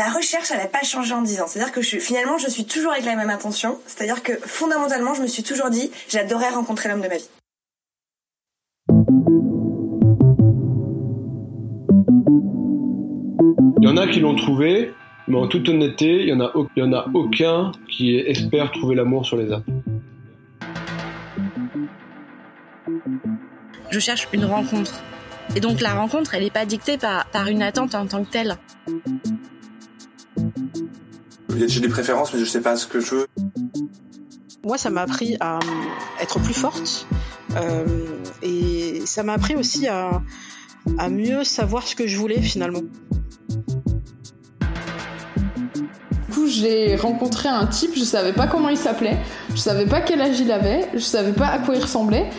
la recherche, elle n'a pas changé en 10 ans. C'est-à-dire que je, finalement, je suis toujours avec la même intention. C'est-à-dire que fondamentalement, je me suis toujours dit, j'adorais rencontrer l'homme de ma vie. Il y en a qui l'ont trouvé, mais en toute honnêteté, il n'y en, a, il y en a aucun qui espère trouver l'amour sur les apps. Je cherche une rencontre. Et donc la rencontre, elle n'est pas dictée par, par une attente en tant que telle. J'ai des préférences, mais je sais pas ce que je veux. Moi, ça m'a appris à euh, être plus forte. Euh, et ça m'a appris aussi à, à mieux savoir ce que je voulais finalement. Du coup, j'ai rencontré un type, je savais pas comment il s'appelait, je savais pas quel âge il avait, je savais pas à quoi il ressemblait.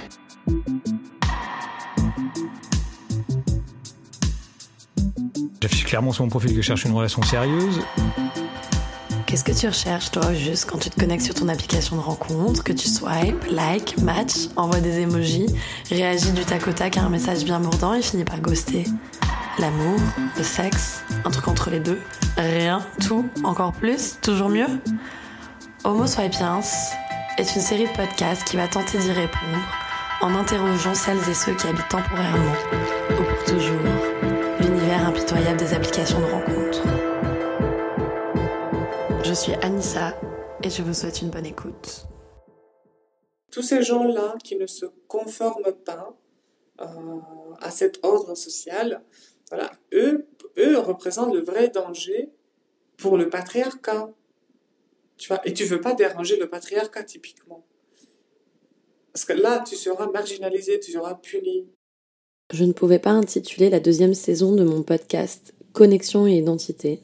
J'affiche clairement sur mon profil que je cherche une relation sérieuse. Qu'est-ce que tu recherches, toi, juste quand tu te connectes sur ton application de rencontre, que tu swipe, like, match, envoie des emojis, réagis du tac au tac à un message bien mordant et finit par ghoster L'amour, le sexe, un truc entre les deux, rien, tout, encore plus, toujours mieux Homo Swipiens est une série de podcasts qui va tenter d'y répondre en interrogeant celles et ceux qui habitent temporairement, ou pour toujours, l'univers impitoyable des applications de rencontre. Je suis Anissa et je vous souhaite une bonne écoute. Tous ces gens-là qui ne se conforment pas euh, à cet ordre social, voilà, eux, eux représentent le vrai danger pour le patriarcat. Tu vois, et tu veux pas déranger le patriarcat typiquement. Parce que là, tu seras marginalisé, tu seras puni. Je ne pouvais pas intituler la deuxième saison de mon podcast Connexion et identité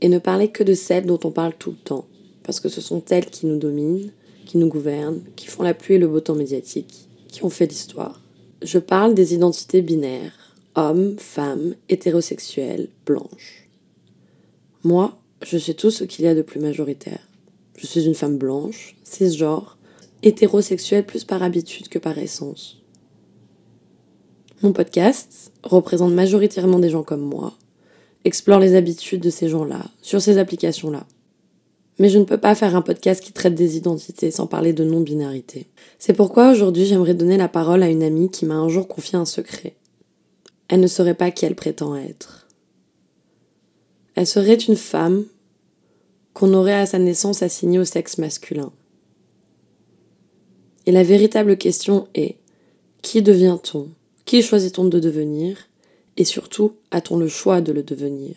et ne parler que de celles dont on parle tout le temps, parce que ce sont elles qui nous dominent, qui nous gouvernent, qui font la pluie et le beau temps médiatique, qui ont fait l'histoire. Je parle des identités binaires, hommes, femmes, hétérosexuels, blanches. Moi, je suis tout ce qu'il y a de plus majoritaire. Je suis une femme blanche, cisgenre, hétérosexuelle plus par habitude que par essence. Mon podcast représente majoritairement des gens comme moi, explore les habitudes de ces gens-là, sur ces applications-là. Mais je ne peux pas faire un podcast qui traite des identités sans parler de non-binarité. C'est pourquoi aujourd'hui j'aimerais donner la parole à une amie qui m'a un jour confié un secret. Elle ne saurait pas qui elle prétend être. Elle serait une femme qu'on aurait à sa naissance assignée au sexe masculin. Et la véritable question est, qui devient-on? Qui choisit-on de devenir? Et surtout, a-t-on le choix de le devenir?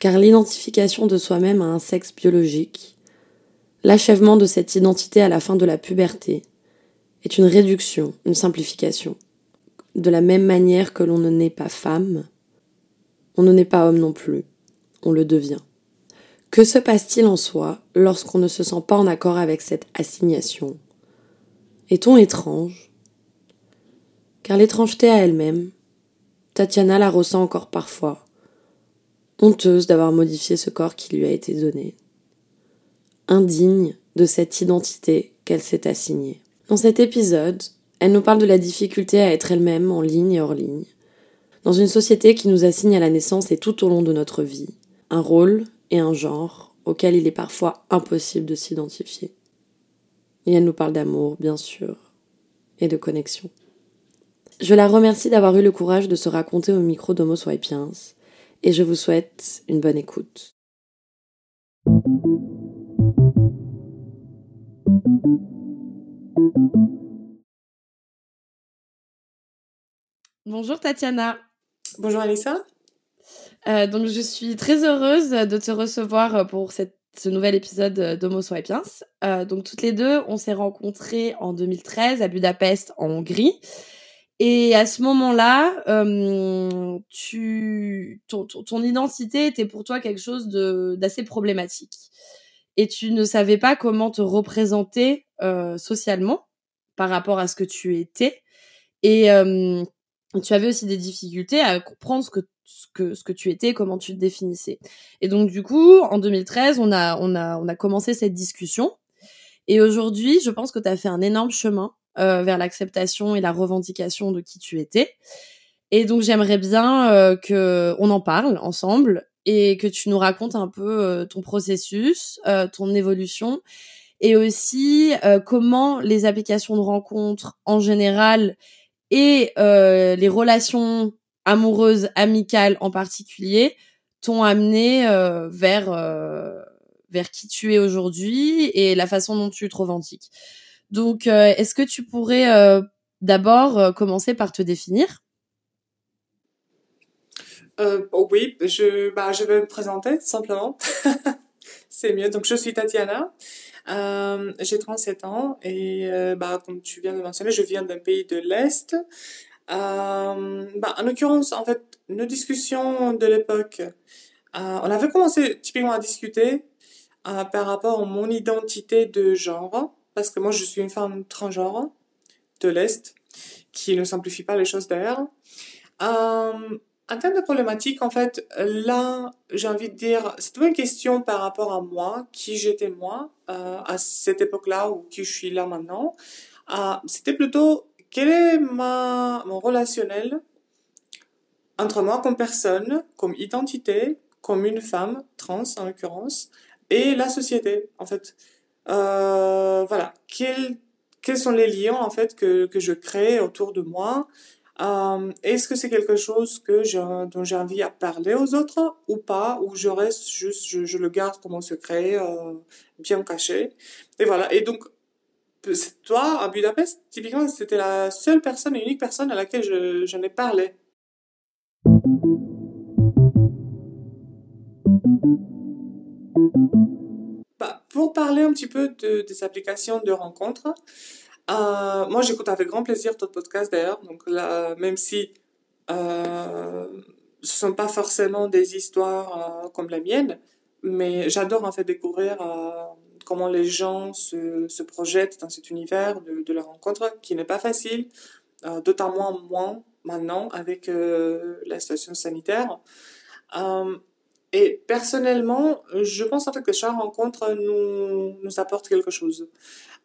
Car l'identification de soi-même à un sexe biologique, l'achèvement de cette identité à la fin de la puberté, est une réduction, une simplification. De la même manière que l'on ne naît pas femme, on ne naît pas homme non plus, on le devient. Que se passe-t-il en soi lorsqu'on ne se sent pas en accord avec cette assignation? Est-on étrange? Car l'étrangeté à elle-même, Tatiana la ressent encore parfois, honteuse d'avoir modifié ce corps qui lui a été donné, indigne de cette identité qu'elle s'est assignée. Dans cet épisode, elle nous parle de la difficulté à être elle-même en ligne et hors ligne, dans une société qui nous assigne à la naissance et tout au long de notre vie, un rôle et un genre auquel il est parfois impossible de s'identifier. Et elle nous parle d'amour, bien sûr, et de connexion. Je la remercie d'avoir eu le courage de se raconter au micro d'Homo Swipiens et je vous souhaite une bonne écoute. Bonjour Tatiana. Bonjour Alissa. Euh, donc je suis très heureuse de te recevoir pour cette, ce nouvel épisode d'Homo Swipiens. Euh, donc toutes les deux, on s'est rencontrées en 2013 à Budapest en Hongrie. Et à ce moment-là, euh, tu, ton, ton, identité était pour toi quelque chose d'assez problématique. Et tu ne savais pas comment te représenter euh, socialement par rapport à ce que tu étais. Et euh, tu avais aussi des difficultés à comprendre ce que, ce que, ce que tu étais, comment tu te définissais. Et donc, du coup, en 2013, on a, on a, on a commencé cette discussion. Et aujourd'hui, je pense que tu as fait un énorme chemin vers l'acceptation et la revendication de qui tu étais. Et donc j'aimerais bien euh, que on en parle ensemble et que tu nous racontes un peu ton processus, ton évolution et aussi comment les applications de rencontres en général et les relations amoureuses, amicales en particulier, t'ont amené vers vers qui tu es aujourd'hui et la façon dont tu te revendiques. Donc, est-ce que tu pourrais d'abord commencer par te définir? Euh, oui, je, bah, je vais me présenter simplement. C'est mieux. Donc, je suis Tatiana. Euh, j'ai 37 ans et euh, bah, comme tu viens de mentionner, je viens d'un pays de l'Est. Euh, bah, en l'occurrence, en fait, nos discussions de l'époque, euh, on avait commencé typiquement à discuter euh, par rapport à mon identité de genre, parce que moi, je suis une femme transgenre de l'Est, qui ne simplifie pas les choses d'ailleurs. Euh, en termes de problématique, en fait, là, j'ai envie de dire, c'est une question par rapport à moi, qui j'étais moi, euh, à cette époque-là, ou qui je suis là maintenant. Euh, c'était plutôt, quel est ma, mon relationnel entre moi comme personne, comme identité, comme une femme, trans en l'occurrence, et la société, en fait. Euh, voilà. Quels, quels sont les liens, en fait, que, que je crée autour de moi? Euh, Est-ce que c'est quelque chose que je, dont j'ai envie à parler aux autres ou pas, ou je reste juste, je, je le garde comme un secret, euh, bien caché? Et voilà. Et donc, toi, à Budapest, typiquement, c'était la seule personne, unique personne à laquelle je, je n'ai parlé. Pour parler un petit peu de, des applications de rencontres, euh, moi, j'écoute avec grand plaisir ton podcast d'ailleurs. Donc là, même si euh, ce sont pas forcément des histoires euh, comme la mienne, mais j'adore en fait découvrir comment les gens se, projettent dans cet univers de, la rencontre qui n'est pas facile, d'autant moins maintenant avec la situation sanitaire. Et personnellement, je pense en fait que chaque rencontre nous, nous apporte quelque chose.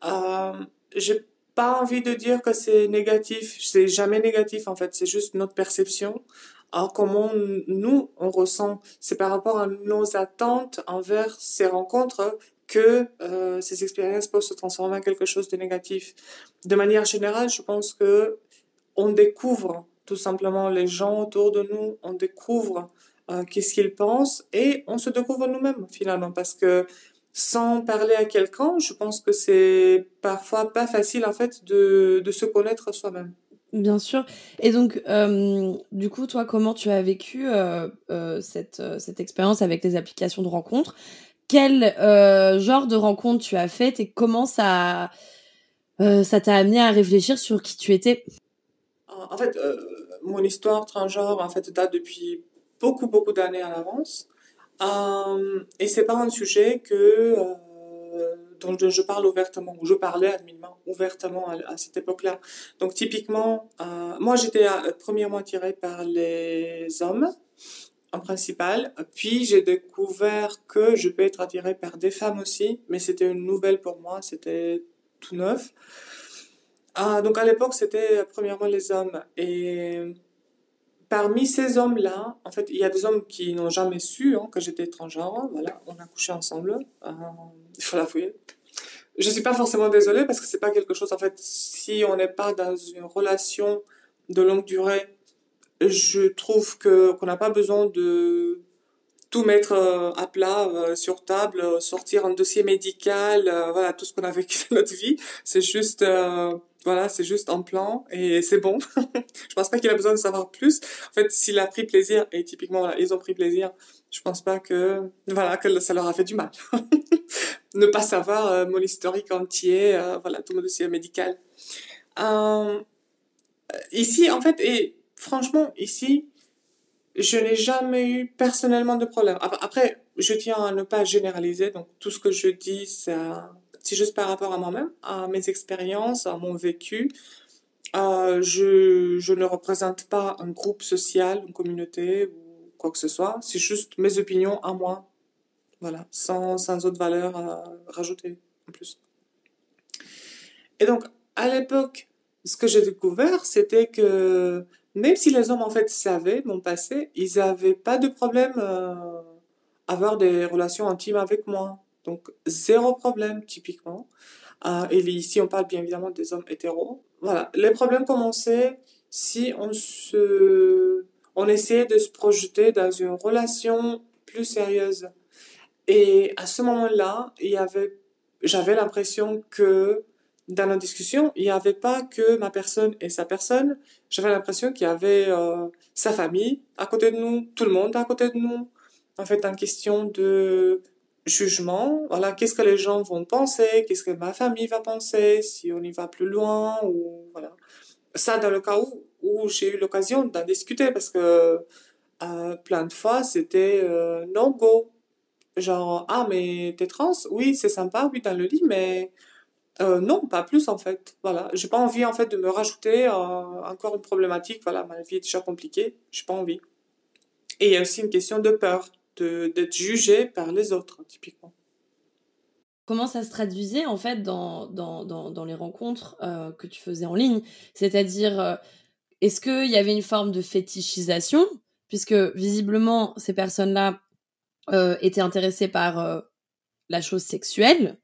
Euh, j'ai pas envie de dire que c'est négatif, c'est jamais négatif en fait, c'est juste notre perception. Alors comment nous on ressent, c'est par rapport à nos attentes envers ces rencontres que euh, ces expériences peuvent se transformer en quelque chose de négatif. De manière générale, je pense que on découvre tout simplement les gens autour de nous, on découvre euh, qu'est-ce qu'ils pensent et on se découvre nous-mêmes finalement parce que sans parler à quelqu'un, je pense que c'est parfois pas facile en fait de, de se connaître soi-même. Bien sûr. Et donc, euh, du coup, toi, comment tu as vécu euh, euh, cette, cette expérience avec les applications de rencontres? Quel genre de rencontre tu as fait? Et comment ça ça t'a amené à réfléchir sur qui tu étais? En fait, mon histoire transgenre en fait date depuis beaucoup beaucoup d'années en avance. Euh, et c'est pas un sujet que euh, dont je, parle ouvertement, ou je parlais adminement ouvertement à, cette époque-là. Donc typiquement, euh, moi j'étais premièrement attirée par les hommes en principal, puis j'ai découvert que je peux être attirée par des femmes aussi, mais c'était une nouvelle pour moi, c'était tout neuf. Euh, donc à l'époque c'était premièrement les hommes et parmi ces hommes-là, en fait, il y a des hommes qui n'ont jamais su hein, que j'étais étrangère. Voilà, on a couché ensemble. Euh, il faut l'avouer. Je suis pas forcément désolée parce que c'est pas quelque chose. En fait, si on n'est pas dans une relation de longue durée, je trouve que qu'on n'a pas besoin de tout mettre euh, à plat euh, sur table, sortir un dossier médical, euh, voilà tout ce qu'on a vécu dans notre vie. C'est juste euh, voilà, c'est juste un plan et c'est bon. je pense pas qu'il a besoin de savoir plus. En fait, s'il a pris plaisir et typiquement voilà, ils ont pris plaisir, je pense pas que voilà que ça leur a fait du mal. ne pas savoir euh, mon historique entier, euh, voilà tout mon dossier médical. Euh, ici, en fait, et franchement ici, je n'ai jamais eu personnellement de problème. Après, je tiens à ne pas généraliser, donc tout ce que je dis, c'est c'est juste par rapport à moi-même, à mes expériences, à mon vécu. Euh, je, je ne représente pas un groupe social, une communauté ou quoi que ce soit. C'est juste mes opinions à moi. Voilà, sans, sans autre valeur à rajouter en plus. Et donc, à l'époque, ce que j'ai découvert, c'était que même si les hommes en fait savaient mon passé, ils n'avaient pas de problème. Euh, avoir des relations intimes avec moi. Donc, zéro problème, typiquement. Euh, et ici, on parle bien évidemment des hommes hétéros. Voilà. Les problèmes commençaient si on se, on essayait de se projeter dans une relation plus sérieuse. Et à ce moment-là, il y avait, j'avais l'impression que dans nos discussions, il n'y avait pas que ma personne et sa personne. J'avais l'impression qu'il y avait euh, sa famille à côté de nous, tout le monde à côté de nous. En fait, en question de jugement, voilà, qu'est-ce que les gens vont penser, qu'est-ce que ma famille va penser, si on y va plus loin, ou voilà. Ça, dans le cas où, où j'ai eu l'occasion d'en discuter, parce que euh, plein de fois, c'était euh, no-go. Genre, ah, mais t'es trans? Oui, c'est sympa, oui, dans le lit, mais euh, non, pas plus en fait. Voilà, j'ai pas envie en fait de me rajouter euh, encore une problématique. Voilà, ma vie est déjà compliquée, j'ai pas envie. Et il y a aussi une question de peur, d'être jugé par les autres, typiquement. Comment ça se traduisait en fait dans, dans, dans, les rencontres euh, que tu faisais en ligne? C'est-à-dire, euh, est-ce qu'il y avait une forme de fétichisation? Puisque visiblement, ces personnes-là euh, étaient intéressées par euh, la chose sexuelle,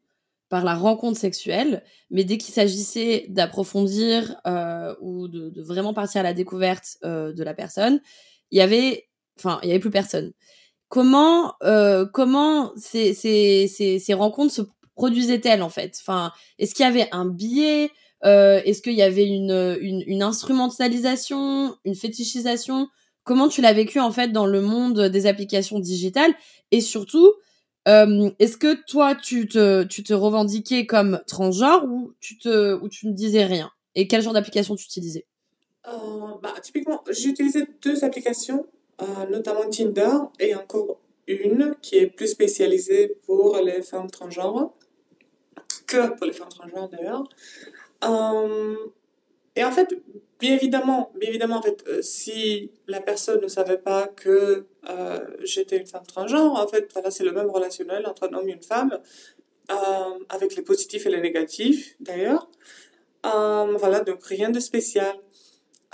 par la rencontre sexuelle, mais dès qu'il s'agissait d'approfondir euh, ou de, vraiment partir à la découverte euh, de la personne, il y avait, enfin, il y avait plus personne. Comment, euh, comment ces, ces, ces, ces rencontres se produisaient-elles en fait? Enfin, est-ce qu'il y avait un biais? Euh, Est-ce qu'il y avait une, une, une instrumentalisation, une fétichisation? Comment tu l'as vécu en fait dans le monde des applications digitales? Et surtout, euh, est-ce que toi, tu te, tu te revendiquais comme transgenre ou tu, te, ou tu ne disais rien? Et quel genre d'application tu utilisais? Euh, bah, Typiquement, j'ai utilisé deux applications, notamment Tinder et encore une qui est plus spécialisée pour les femmes transgenres, que pour les femmes transgenres d'ailleurs. Euh, et en fait, bien évidemment, bien évidemment, en fait, euh, si la personne ne savait pas que euh, j'étais une femme transgenre, en fait, voilà, c'est le même relationnel entre un homme et une femme, euh, avec les positifs et les négatifs, d'ailleurs. Euh, voilà, donc rien de spécial.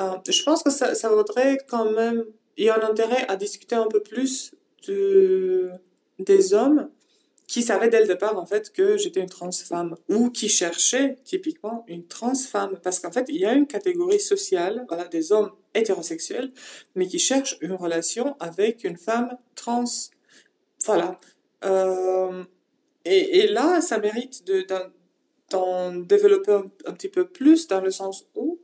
Euh, je pense que ça, ça vaudrait quand même, il y a un intérêt à discuter un peu plus de, des hommes qui savaient dès le départ en fait que j'étais une trans femme ou qui cherchaient typiquement une trans femme parce qu'en fait il y a une catégorie sociale voilà des hommes hétérosexuels mais qui cherchent une relation avec une femme trans. Voilà. Euh, et, et là ça mérite de d'en développer un petit peu plus dans le sens où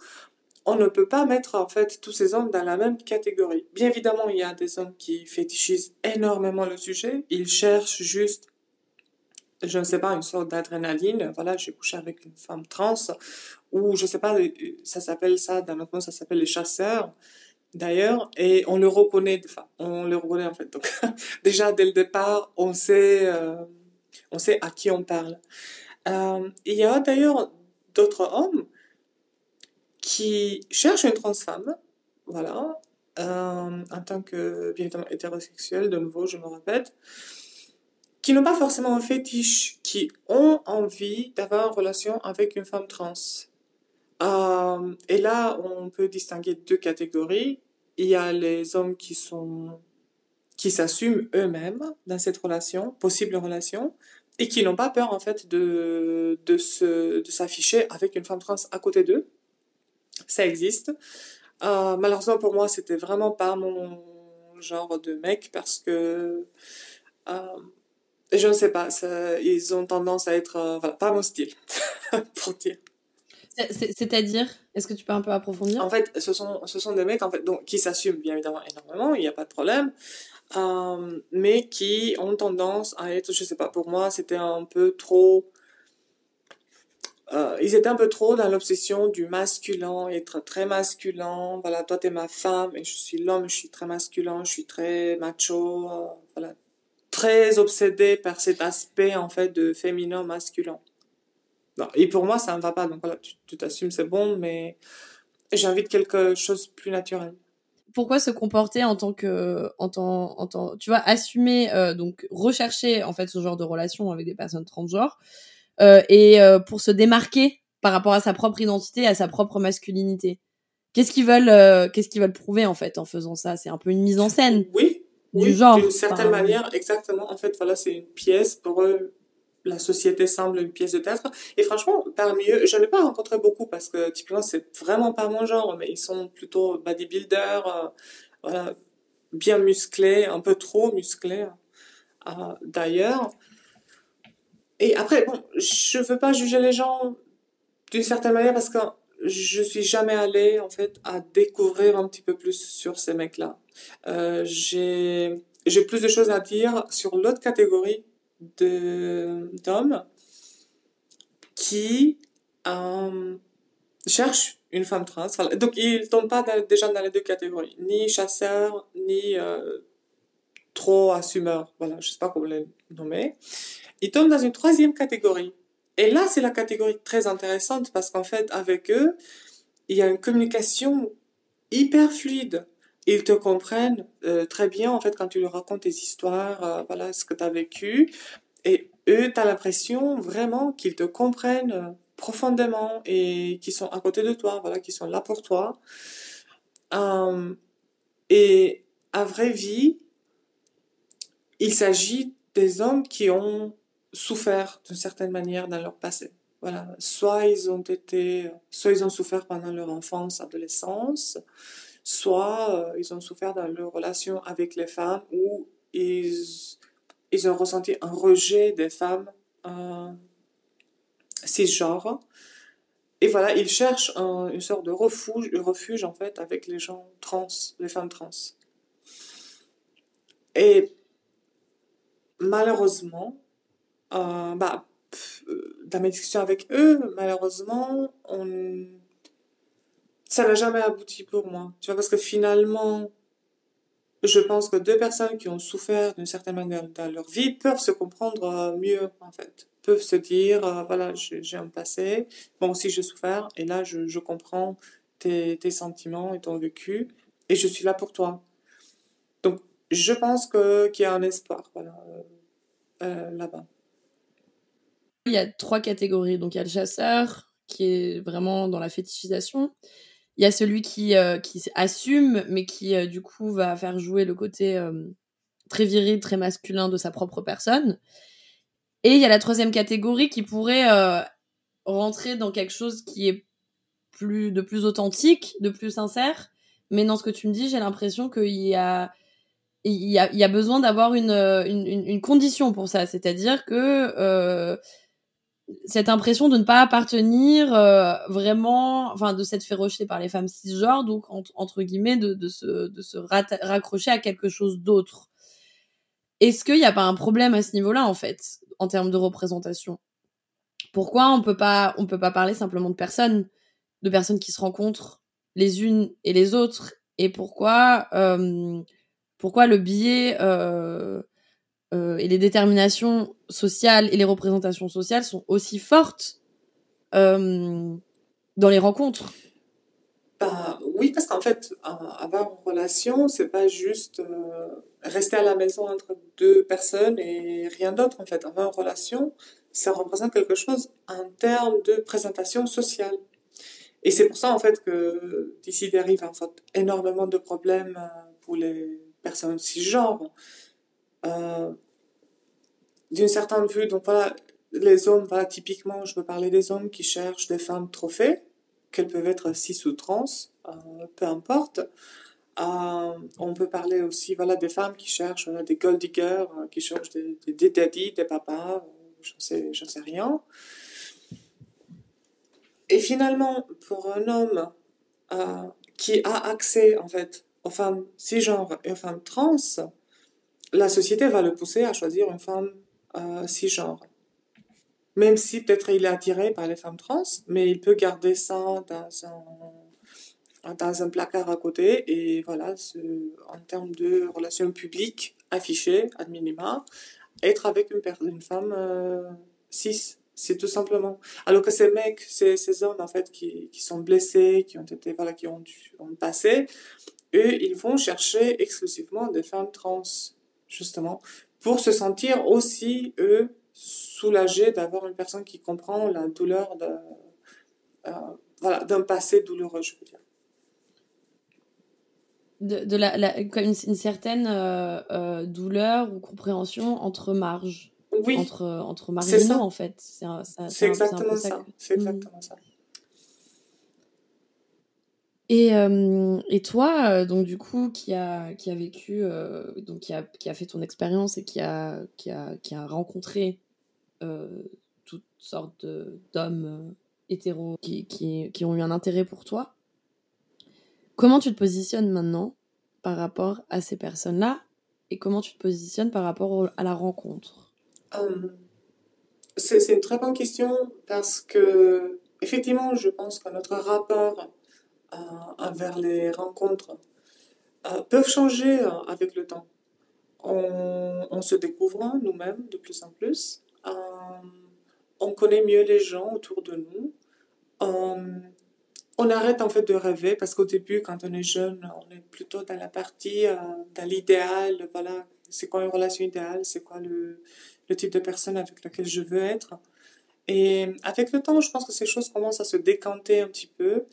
on ne peut pas mettre en fait tous ces hommes dans la même catégorie. Bien évidemment, il y a des hommes qui fétichisent énormément le sujet. Ils cherchent juste je ne sais pas, une sorte d'adrénaline. Voilà, j'ai couché avec une femme trans, ou je sais pas, ça s'appelle ça, dans notre monde, ça s'appelle les chasseurs, d'ailleurs, et on le reconnaît, enfin, on le reconnaît en fait. Donc, déjà, dès le départ, on sait, euh, on sait à qui on parle. Euh, il y a d'ailleurs d'autres hommes qui cherchent une trans femme, voilà, euh, en tant que, bien évidemment, hétérosexuel, de nouveau, je me répète, qui n'ont pas forcément un fétiche, qui ont envie d'avoir une relation avec une femme trans. Euh, et là, on peut distinguer deux catégories. Il y a les hommes qui sont qui s'assument eux-mêmes dans cette relation, possible relation, et qui n'ont pas peur en fait de de se de s'afficher avec une femme trans à côté d'eux. Ça existe. Euh, malheureusement pour moi, c'était vraiment pas mon genre de mec parce que euh, je ne sais pas, ça, ils ont tendance à être, euh, voilà, pas mon style, pour dire. C'est-à-dire, est-ce que tu peux un peu approfondir? En fait, ce sont, ce sont des mecs en fait, donc, qui s'assument bien évidemment énormément, il n'y a pas de problème, mais qui ont tendance à être, je sais pas, pour moi, c'était un peu trop. Euh, ils étaient un peu trop dans l'obsession du masculin, être très masculin. Voilà, toi t'es ma femme et je suis l'homme, je suis très masculin, je suis très macho. Euh, voilà, très obsédé par cet aspect en fait de féminin masculin. Non, et pour moi ça ne va pas donc voilà tu t'assumes c'est bon mais j'invite quelque chose de plus naturel. Pourquoi se comporter en tant que en tant en tant tu vois assumer euh, donc rechercher en fait ce genre de relation avec des personnes transgenres et euh, pour se démarquer par rapport à sa propre identité à sa propre masculinité. Qu'est-ce qu'ils veulent euh, qu'est-ce qu'ils veulent prouver en fait en faisant ça? C'est un peu une mise en scène. Oui, du genre. D'une certaine manière, exactement. En fait, voilà, c'est une pièce pour eux. La société semble une pièce de théâtre. Et franchement, parmi eux, je n'ai pas rencontré beaucoup parce que typiquement, c'est vraiment pas mon genre, mais ils sont plutôt bodybuilders, euh, voilà, bien musclés, un peu trop musclés euh, d'ailleurs. Et après, bon, je veux pas juger les gens d'une certaine manière parce que je suis jamais allée en fait à découvrir un petit peu plus sur ces mecs-là. Euh, j'ai j'ai plus de choses à dire sur l'autre catégorie de d'hommes qui euh, cherchent une femme trans. Voilà. Donc ils tombent pas déjà dans les deux catégories, ni chasseurs ni euh, trop assumeurs. Voilà, je sais pas comment les nommer. Ils tombent dans une troisième catégorie. Et là, c'est la catégorie très intéressante parce qu'en fait, avec eux, il y a une communication hyper fluide. Ils te comprennent euh, très bien, en fait, quand tu leur racontes tes histoires, euh, voilà, ce que tu as vécu. Et eux, tu as l'impression vraiment qu'ils te comprennent euh, profondément et qu'ils sont à côté de toi, voilà, qu'ils sont là pour toi. Euh, et à vraie vie, il s'agit des hommes qui ont souffert d'une certaine manière dans leur passé. Voilà, soit ils ont été, soit ils ont souffert pendant leur enfance, adolescence, soit euh, ils ont souffert dans leur relation avec les femmes où ils, ils ont ressenti un rejet des femmes euh, cisgenres. Et voilà, ils cherchent un- une sorte de refuge, refuge en fait avec les gens trans, les femmes trans. Et malheureusement, euh, bah, euh, dans mes discussions avec eux, malheureusement, on... ça n'a jamais abouti pour moi. Tu vois, parce que finalement, je pense que deux personnes qui ont souffert d'une certaine manière dans leur vie peuvent se comprendre euh, mieux, en fait. Peuvent se dire, euh, voilà, j'ai un passé, moi aussi j'ai souffert, et là je, comprends tes, tes sentiments et ton vécu, et je suis là pour toi. Donc, je pense qu'il y a un espoir, voilà, euh, là-bas. Il y a trois catégories. Donc, il y a le chasseur, qui est vraiment dans la fétichisation. Il y a celui qui, euh, qui assume, mais qui, euh, du coup, va faire jouer le côté euh, très viril, très masculin de sa propre personne. Et il y a la troisième catégorie qui pourrait euh, rentrer dans quelque chose qui est plus, de plus authentique, de plus sincère. Mais dans ce que tu me dis, j'ai l'impression qu'il y a, il y a, il y a besoin d'avoir une, une, condition pour ça. C'est-à-dire que cette impression de ne pas appartenir euh, vraiment, enfin de s'être fait rejeter par les femmes cisgenres, donc en- entre guillemets de, de se, de se raccrocher à quelque chose d'autre. Est-ce qu'il n'y a pas un problème à ce niveau-là en fait, en termes de représentation? Pourquoi on peut pas, on peut pas parler simplement de personnes, de personnes qui se rencontrent les unes et les autres, et pourquoi, euh, pourquoi le biais euh, euh, et les déterminations sociales et les représentations sociales sont aussi fortes euh, dans les rencontres. Bah, oui, parce qu'en fait, avoir une relation, c'est pas juste euh, rester à la maison entre deux personnes et rien d'autre. En fait, avoir une relation, ça représente quelque chose en termes de présentation sociale. Et c'est pour ça, en fait, que d'ici dérive en fait énormément de problèmes pour les personnes cisgenres. Euh, d'une certaine vue, donc voilà, les hommes, voilà, typiquement, je peux parler des hommes qui cherchent des femmes trophées, qu'elles peuvent être cis ou trans, euh, peu importe. Euh, on peut parler aussi, voilà, des femmes qui cherchent des gold diggers, qui cherchent des, des, des daddies, des papas, j'en sais, sais rien. Et finalement, pour un homme qui a accès, en fait, aux femmes cisgenres et aux femmes trans, la société va le pousser à choisir une femme euh, cisgenre. Même si peut-être il est attiré par les femmes trans, mais il peut garder ça dans un, dans un placard à côté et voilà, en termes de relations publiques affichées, ad minima, être avec une femme euh, cis, c'est tout simplement. Alors que ces mecs, ces, ces hommes en fait qui, qui sont blessés, qui ont été, voilà, qui ont, dû- ont passé, eux, ils vont chercher exclusivement des femmes trans, justement, pour se sentir aussi, eux, soulagés d'avoir une personne qui comprend la douleur euh, voilà, d'un passé douloureux, je veux dire. de, de la, une, une certaine euh, euh, douleur ou compréhension entre marges. Oui. Entre, entre nous, en fait. C'est un- peu exactement ça. C'est exactement ça. Et, euh, et toi, euh, donc du coup, qui a, qui a vécu, euh, donc qui a, qui a fait ton expérience et qui a, qui a, qui a rencontré euh, toutes sortes d'hommes euh, hétéros qui, qui, qui ont eu un intérêt pour toi, comment tu te positionnes maintenant par rapport à ces personnes-là et comment tu te positionnes par rapport à la rencontre? C'est une très bonne question parce que, effectivement, je pense que notre rapport euh, envers les rencontres euh, peuvent changer euh, avec le temps. On, se découvre nous-mêmes de plus en plus. On connaît mieux les gens autour de nous. On arrête en fait de rêver parce qu'au début, quand on est jeune, on est plutôt dans la partie, dans l'idéal. Voilà, c'est quoi une relation idéale, c'est quoi le, le type de personne avec laquelle je veux être? Et avec le temps, je pense que ces choses commencent à se décanter un petit peu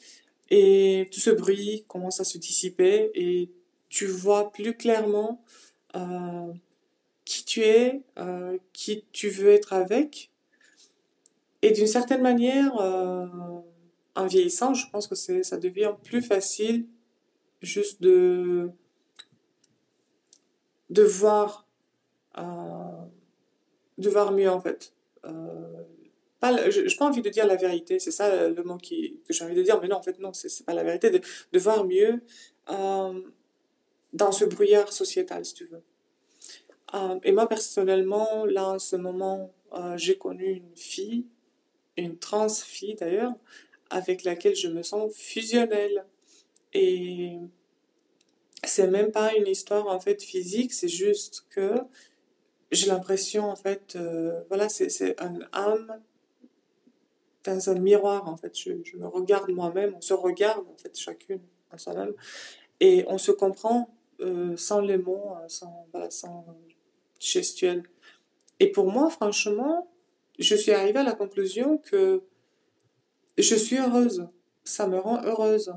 et tout ce bruit commence à se dissiper et tu vois plus clairement euh, qui tu es, euh, qui tu veux être avec. Et d'une certaine manière, euh, en vieillissant, je pense que ça devient plus facile juste de, de voir, euh, de voir mieux en fait. Pas, je pas envie de dire la vérité, c'est ça le mot qui, que j'ai envie de dire, mais non, en fait, non, c'est c'est pas la vérité, de, voir mieux euh, dans ce brouillard sociétal, si tu veux. Euh, et moi, personnellement, là, en ce moment, euh, j'ai connu une fille, une trans fille d'ailleurs, avec laquelle je me sens fusionnelle. Et c'est même pas une histoire en fait physique, c'est juste que j'ai l'impression en fait, voilà, c'est c'est un âme dans un miroir en fait. Je, je me regarde moi-même, on se regarde en fait chacune en soi-même et on se comprend euh, sans les mots, euh, sans voilà, sans gestuel. Et pour moi, franchement, je suis arrivée à la conclusion que je suis heureuse. Ça me rend heureuse.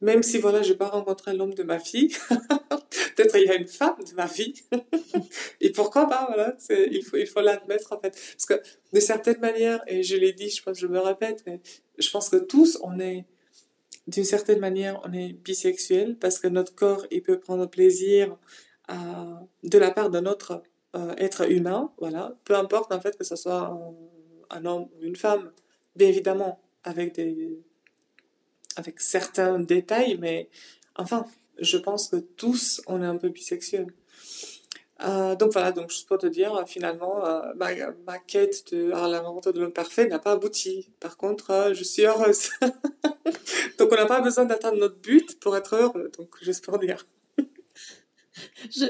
Même si, voilà, j'ai pas rencontré l'homme de ma fille. Peut-être il y a une femme de ma vie. et pourquoi pas, voilà. Il faut, il faut l'admettre, en fait. Parce que, de certaines manières, et je l'ai dit, je pense je me répète, mais je pense que tous, on est, d'une certaine manière, on est bisexuel parce que notre corps, il peut prendre plaisir à, de la part d'un autre euh, être humain, voilà. Peu importe, en fait, que ce soit un, un homme ou une femme, bien évidemment, avec des, avec certains détails, mais enfin, je pense que tous, on est un peu bisexuels. Euh, donc voilà, donc juste pour te dire, finalement, euh, ma, ma quête de la rencontre de l'homme parfait n'a pas abouti. Par contre, euh, je suis heureuse. donc on n'a pas besoin d'atteindre notre but pour être heureux. Donc juste pour dire. je,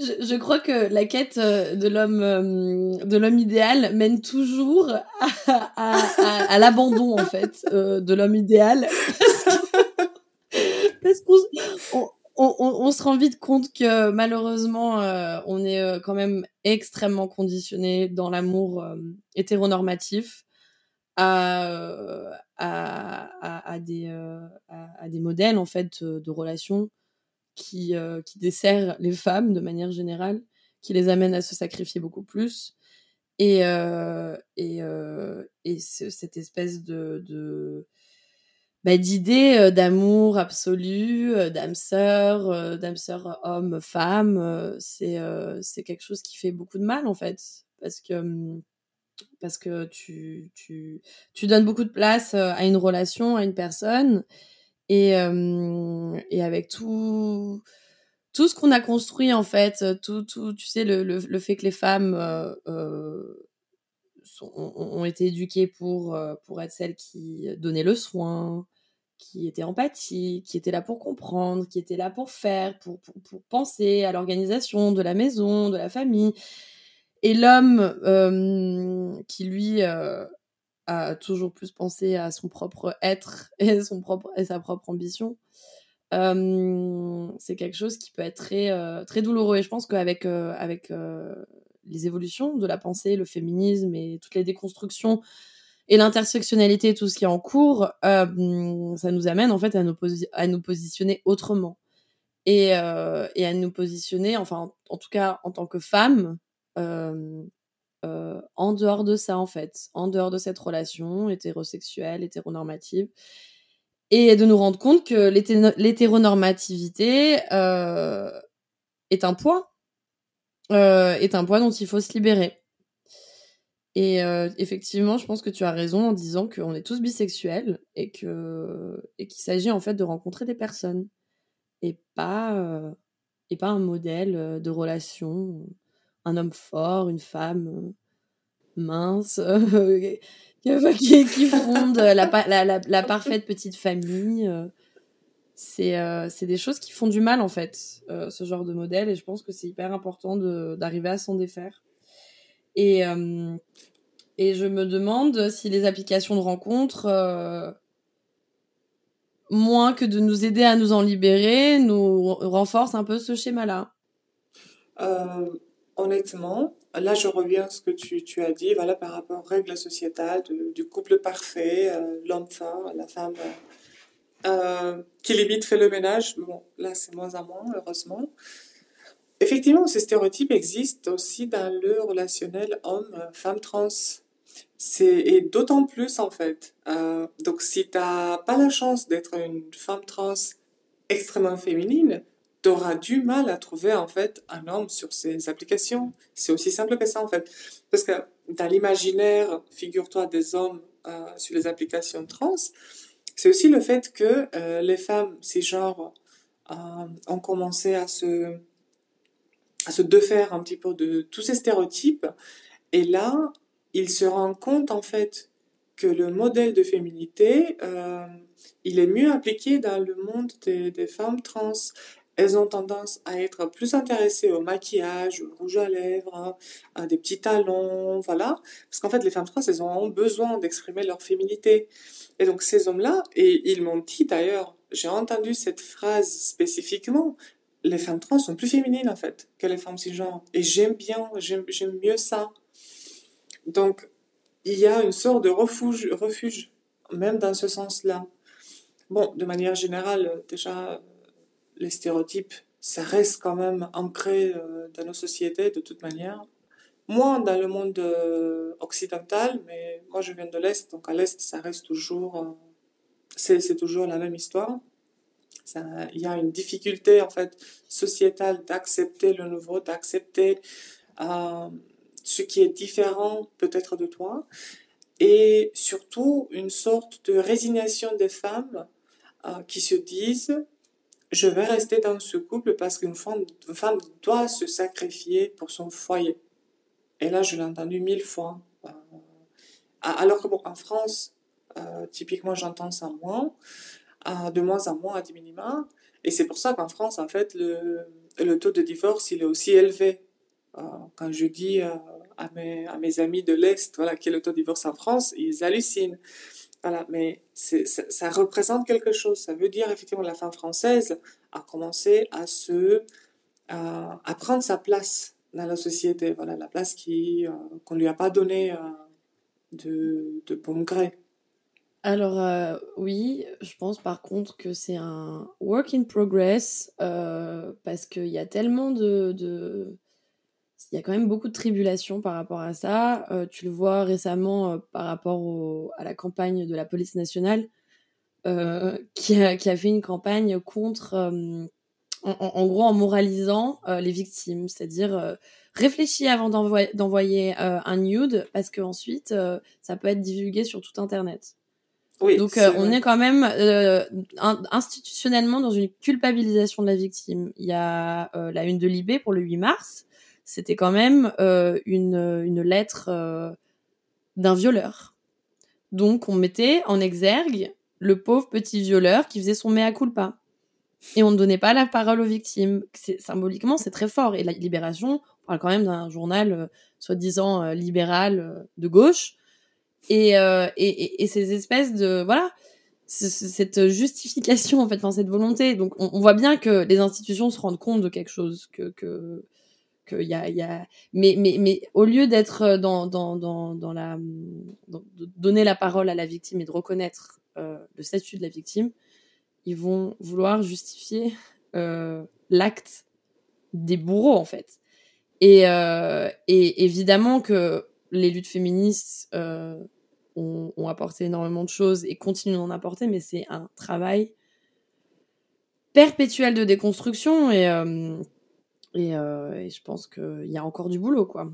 je, je crois que la quête de l'homme de l'homme idéal mène toujours à, à, à, à l'abandon en fait de l'homme idéal parce qu'on on, se rend vite compte que malheureusement euh, on est euh, quand même extrêmement conditionné dans l'amour euh, hétéronormatif à, euh, à, à, des à, des modèles en fait de relations qui, qui dessert les femmes de manière générale, qui les amène à se sacrifier beaucoup plus. Et, et, et ce- cette espèce de bah, d'idée euh, d'amour absolu, euh, d'âme sœur, euh, d'âme sœur homme-femme, euh, c'est c'est quelque chose qui fait beaucoup de mal en fait. Parce que, hum, parce que tu, tu, tu donnes beaucoup de place à une relation, à une personne, et, euh, et avec tout, tout ce qu'on a construit en fait, tout, tout tu sais, le, le, fait que les femmes ont, été éduquées pour, pour être celles qui donnaient le soin, qui étaient empathiques, qui étaient là pour comprendre, qui étaient là pour faire, pour, pour, pour penser à l'organisation de la maison, de la famille. Et l'homme euh, qui, lui, euh, a toujours plus pensé à son propre être et, son propre, et sa propre ambition, euh, c'est quelque chose qui peut être très, très douloureux. Et je pense qu'avec avec, les évolutions de la pensée, le féminisme et toutes les déconstructions et l'intersectionnalité et tout ce qui est en cours, euh, ça nous amène en fait à nous, à nous positionner autrement. et, euh, et à nous positionner, enfin en, tout cas en tant que femme, euh, en dehors de ça en fait, en dehors de cette relation hétérosexuelle, hétéronormative, et de nous rendre compte que l'hétéronormativité est un poids, est un poids dont il faut se libérer. Et euh, effectivement, je pense que tu as raison en disant qu'on est tous bisexuels et que et qu'il s'agit en fait de rencontrer des personnes et pas euh, et pas un modèle euh, de relation, un homme fort, une femme euh, mince qui, qui fonde la, la, la, parfaite petite famille. C'est c'est des choses qui font du mal en fait, ce genre de modèle et je pense que c'est hyper important d'arriver à s'en défaire. Et et je me demande si les applications de rencontres moins que de nous aider à nous en libérer, nous renforce un peu ce schéma-là euh, Honnêtement, là je reviens à ce que tu, tu, as dit, voilà, par rapport aux règles sociétales du couple parfait, euh, l'homme fort, la femme euh, qui limite fait le ménage. Bon, là c'est moins à moins, heureusement. Effectivement, ces stéréotypes existent aussi dans le relationnel homme-femme trans. C'est, et d'autant plus en fait. Euh, donc si tu n'as pas la chance d'être une femme trans extrêmement féminine, tu auras du mal à trouver en fait un homme sur ces applications. C'est aussi simple que ça en fait. Parce que dans l'imaginaire, figure-toi, des hommes euh, sur les applications trans, c'est aussi le fait que euh, les femmes ces genres ont commencé à se, à se défaire un petit peu de tous ces stéréotypes. Et là, il se rend compte en fait que le modèle de féminité, euh, il est mieux appliqué dans le monde des, femmes trans. Elles ont tendance à être plus intéressées au maquillage, au rouge à lèvres, à des petits talons, voilà. Parce qu'en fait, les femmes trans, elles ont besoin d'exprimer leur féminité. Et donc, ces hommes-là, et ils m'ont dit d'ailleurs, j'ai entendu cette phrase spécifiquement, les femmes trans sont plus féminines en fait que les femmes cisgenres. Et j'aime bien, j'aime mieux ça. Donc, il y a une sorte de refuge, refuge même dans ce sens-là. Bon, de manière générale, déjà, les stéréotypes, ça reste quand même ancré euh, dans nos sociétés de toute manière. Moins dans le monde euh, occidental, mais moi je viens de l'Est, donc à l'Est, ça reste toujours, euh, c'est toujours la même histoire. Il y a une difficulté en fait sociétale d'accepter le nouveau, d'accepter ce qui est différent peut-être de toi, et surtout une sorte de résignation des femmes euh, qui se disent je vais rester dans ce couple parce qu'une femme, femme, doit se sacrifier pour son foyer. Et là, je l'ai entendu mille fois. Euh, alors que en France, euh, typiquement, j'entends ça moins, de moins en moins à des minima. Et c'est pour ça qu'en France, en fait, le, le taux de divorce, il est aussi élevé. quand je dis à mes, à mes amis de l'Est, voilà, qui est le taux de divorce en France, ils hallucinent. Voilà, mais ça, représente quelque chose. Ça veut dire effectivement la femme française a commencé à se, à, à prendre sa place dans la société. Voilà, la place euh, qu'on lui a pas donnée euh, de, de bon gré. Alors euh, oui, je pense par contre que c'est un work in progress parce qu'il y a tellement de, de il y a quand même beaucoup de tribulations par rapport à ça. Euh, tu le vois récemment euh, par rapport à la campagne de la police nationale, euh, qui, a, qui, a, fait une campagne contre, en, gros, en moralisant les victimes, c'est-à-dire réfléchis avant d'envoyer un nude, parce que ensuite ça peut être divulgué sur tout Internet. Oui, Donc on est quand même institutionnellement dans une culpabilisation de la victime. Il y a la une de Libé pour le 8 mars c'était quand même euh, une, une lettre euh, d'un violeur. Donc on mettait en exergue le pauvre petit violeur qui faisait son mea culpa. Et on ne donnait pas la parole aux victimes. Symboliquement, c'est très fort. Et la Libération, on parle quand même d'un journal euh, soi-disant libéral de gauche. Et, et, et, ces espèces de... Voilà, cette justification, en fait, enfin, cette volonté. Donc on, on, voit bien que les institutions se rendent compte de quelque chose, que, que qu'il y a, y a... Mais, mais, mais au lieu d'être euh, dans, dans, dans, dans la... de donner la parole à la victime et de reconnaître euh, le statut de la victime, ils vont vouloir justifier l'acte des bourreaux en fait. Et, et, évidemment que les luttes féministes ont, ont, apporté énormément de choses et continuent d'en apporter, mais c'est un travail perpétuel de déconstruction et, et, et je pense qu'il y a encore du boulot quoi.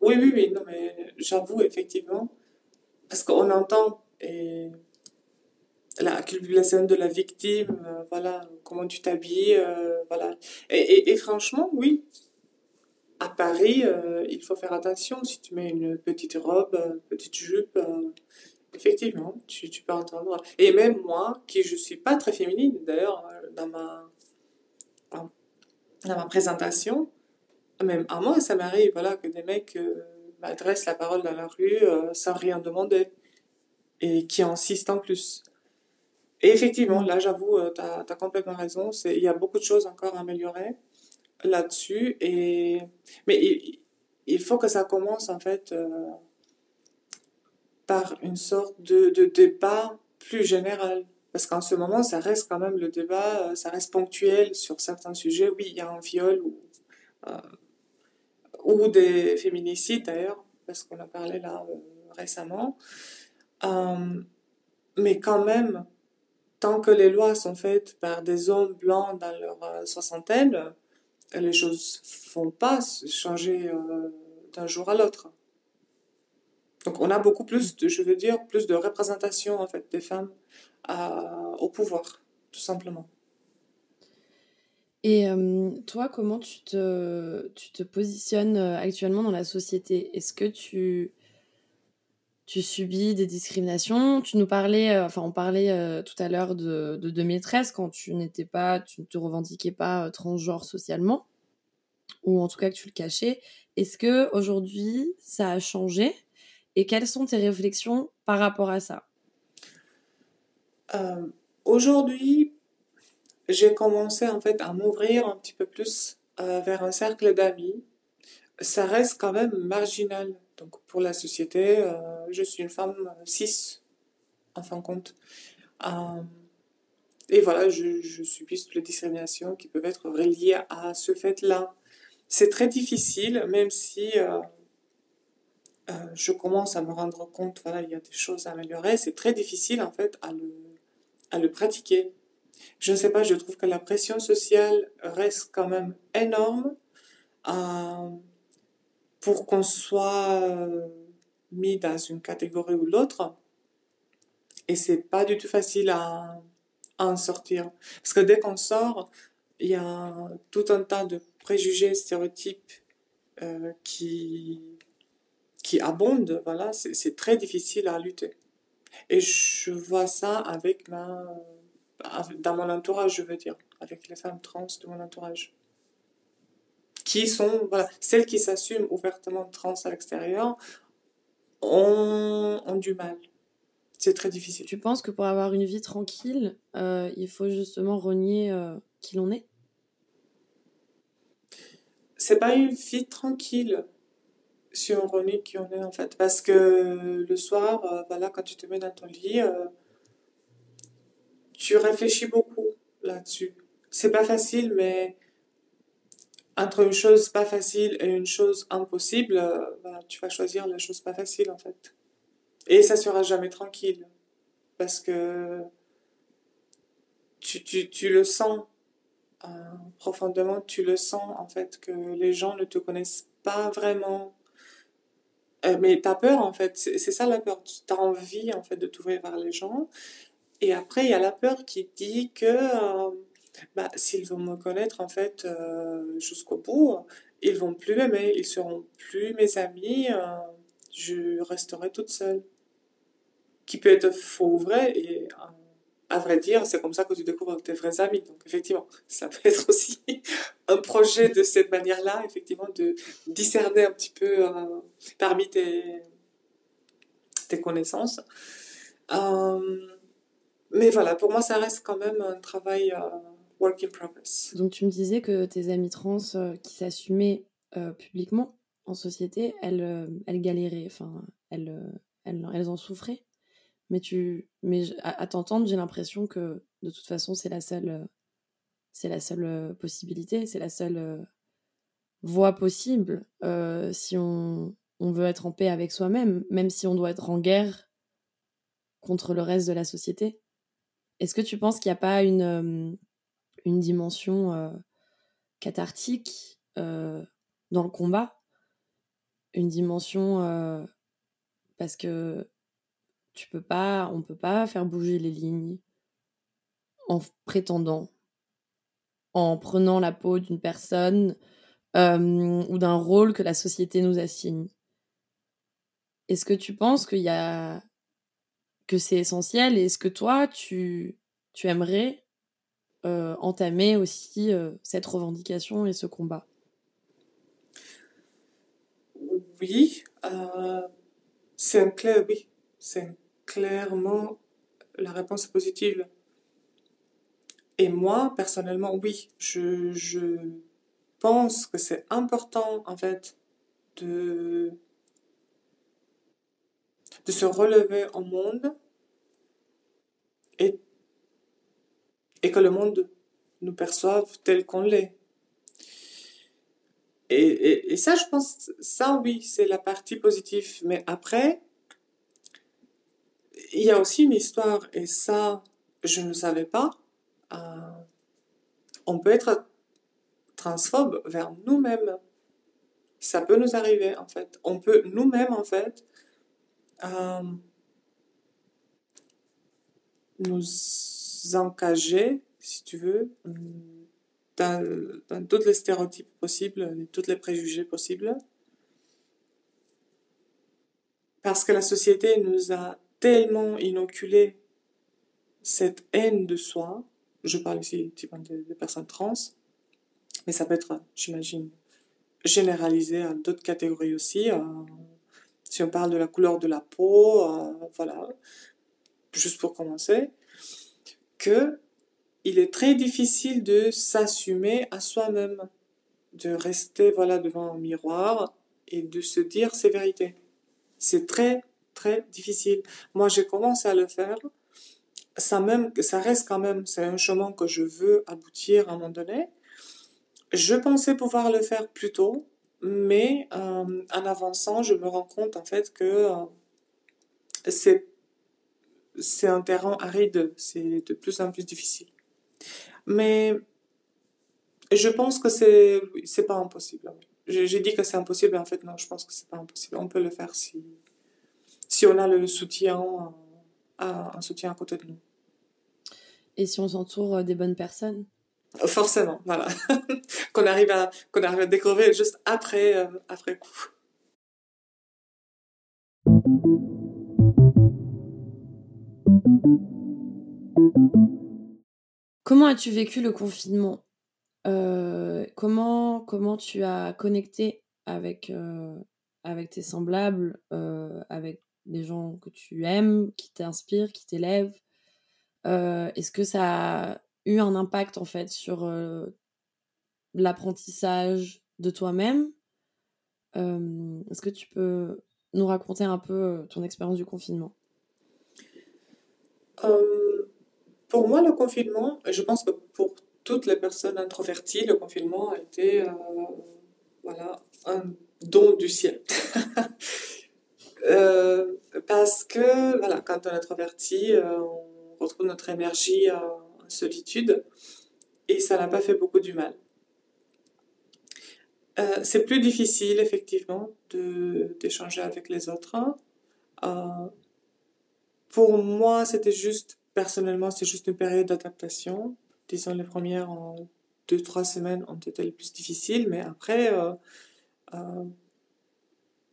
Oui, oui, oui, non, mais j'avoue effectivement, parce qu'on entend la culpabilisation de la victime, euh, voilà, comment tu t'habilles, euh, voilà. Et, franchement, oui, à Paris, euh, il faut faire attention. Si tu mets une petite robe, petite jupe, effectivement, tu, tu, peux entendre. Et même moi, qui je suis pas très féminine, d'ailleurs, dans ma, dans ma présentation, même à moi, ça m'arrive, voilà, que des mecs m'adressent la parole dans la rue sans rien demander et qui insistent en plus. Et effectivement, là, j'avoue, tu as, complètement raison. Il y a beaucoup de choses encore à améliorer là-dessus. Et... Mais il, faut que ça commence, en fait, euh, par une sorte de, de, débat plus général. Parce qu'en ce moment, ça reste quand même le débat, euh, ça reste ponctuel sur certains sujets. Oui, il y a un viol ou, euh, ou des féminicides, d'ailleurs, parce qu'on a parlé là récemment. mais quand même, tant que les lois sont faites par des hommes blancs dans leur soixantaine, les choses ne font pas changer euh, d'un jour à l'autre. Donc on a beaucoup plus, de, je veux dire, plus de représentation en fait des femmes au pouvoir, tout simplement. Et euh, toi, comment tu te, tu te positionnes actuellement dans la société? Est-ce que tu tu subis des discriminations. Tu nous parlais, euh, enfin, on parlait euh, tout à l'heure de, 2013 quand tu n'étais pas, tu ne te revendiquais pas euh, transgenre socialement, ou en tout cas que tu le cachais. Est-ce que aujourd'hui ça a changé? Et quelles sont tes réflexions par rapport à ça? Aujourd'hui, j'ai commencé en fait à m'ouvrir un petit peu plus vers un cercle d'amis. Ça reste quand même marginal donc pour la société, euh, je suis une femme cis, en fin de compte. Euh, et voilà, je, subis toutes les discriminations qui peuvent être reliées à ce fait-là. C'est très difficile, même si euh, je commence à me rendre compte, voilà, il y a des choses à améliorer. C'est très difficile, en fait, à le, à le pratiquer. Je ne sais pas, je trouve que la pression sociale reste quand même énorme pour qu'on soit euh, mis dans une catégorie ou l'autre. Et c'est pas du tout facile à, en sortir. Parce que dès qu'on sort, il y a tout un tas de préjugés, stéréotypes euh, qui, qui abondent. Voilà, c'est très difficile à lutter. Et je vois ça avec ma, dans mon entourage, je veux dire, avec les femmes trans de mon entourage qui sont, voilà, celles qui s'assument ouvertement trans à l'extérieur, ont, ont, du mal. C'est très difficile. Tu penses que pour avoir une vie tranquille, euh, il faut justement renier euh, qui l'on est? C'est pas une vie tranquille si on renie qui on est en fait. Parce que le soir, euh, voilà, quand tu te mets dans ton lit, tu réfléchis beaucoup là-dessus. C'est pas facile, mais entre une chose pas facile et une chose impossible, euh, bah, tu vas choisir la chose pas facile en fait. Et ça sera jamais tranquille. Parce que tu, tu, tu le sens euh, profondément, tu le sens en fait que les gens ne te connaissent pas vraiment. Euh, mais tu as peur en fait, c'est ça la peur. Tu as envie en fait de t'ouvrir vers les gens. Et après, il y a la peur qui dit que bah, s'ils vont me connaître en fait euh, jusqu'au bout, ils vont plus m'aimer, ils seront plus mes amis, euh, je resterai toute seule. Qui peut être faux ou vrai, et euh, à vrai dire, c'est comme ça que tu découvres tes vrais amis. Donc effectivement, ça peut être aussi un projet de cette manière-là, effectivement, de discerner un petit peu parmi tes, tes connaissances. mais voilà, pour moi, ça reste quand même un travail donc tu me disais que tes amies trans euh, qui s'assumaient euh, publiquement en société, elles, euh, elles galéraient, enfin, elles, elles, elles, en souffraient. Mais, tu, mais à, t'entendre, j'ai l'impression que de toute façon, c'est la seule c'est la seule possibilité, c'est la seule voie possible si on, on veut être en paix avec soi-même, même si on doit être en guerre contre le reste de la société. Est-ce que tu penses qu'il n'y a pas une, une dimension cathartique dans le combat Une dimension parce que tu peux pas, on peut pas faire bouger les lignes en prétendant, en prenant la peau d'une personne ou d'un rôle que la société nous assigne. Est-ce que tu penses qu'il y a que c'est essentiel et est-ce que toi tu tu aimerais entamer aussi cette revendication et ce combat Oui, euh, c'est clair oui, c'est clairement la réponse positive. Et moi, personnellement, oui, je, je pense que c'est important, en fait, de, de se relever au monde et, et que le monde nous perçoive tel qu'on l'est. Et, ça, je pense, ça, oui, c'est la partie positive. Mais après, il y a aussi une histoire, et ça, je ne savais pas. Euh, on peut être transphobe vers nous-mêmes. Ça peut nous arriver, en fait. On peut nous-mêmes, en fait, euh, nous engager, si tu veux, dans, dans tous les stéréotypes possibles, tous les préjugés possibles. Parce que la société nous a tellement inoculé cette haine de soi. Je parle ici typiquement des personnes trans, mais ça peut être, j'imagine, généralisé à d'autres catégories aussi. Euh, si on parle de la couleur de la peau, euh, voilà, juste pour commencer, il est très difficile de s'assumer à soi-même, de rester voilà devant un miroir et de se dire ses vérités. C'est très très difficile. Moi, j'ai commencé à le faire. Ça même, ça reste quand même, c'est un chemin que je veux aboutir à un moment donné. Je pensais pouvoir le faire plus tôt, mais euh, en avançant, je me rends compte en fait que euh, c'est c'est un terrain aride, c'est de plus en plus difficile. Mais je pense que c'est c'est pas impossible. J'ai dit que c'est impossible, mais en fait non, je pense que c'est pas impossible. On peut le faire si si on a le soutien, un soutien à côté de nous. Et si on s'entoure euh, des bonnes personnes? Forcément, voilà. qu'on arrive à qu'on arrive à découvrir juste après euh, après coup. Comment as-tu vécu le confinement? Euh, comment, comment tu as connecté avec, euh, avec tes semblables, euh, avec des gens que tu aimes, qui t'inspirent, qui t'élèvent? Est-ce que ça a eu un impact en fait sur l'apprentissage de toi-même? Est-ce que tu peux nous raconter un peu ton expérience du confinement? Pour moi, le confinement, je pense que pour toutes les personnes introverties, le confinement a été euh, voilà, un don du ciel. euh, parce que voilà, quand on est introverti, euh, on retrouve notre énergie en solitude et ça n'a pas fait beaucoup du mal. Euh, c'est plus difficile, effectivement, d'échanger avec les autres. Euh, pour moi, c'était juste Personnellement, c'est juste une période d'adaptation. Disons, les premières en deux, trois semaines ont été les plus difficiles, mais après, euh, euh,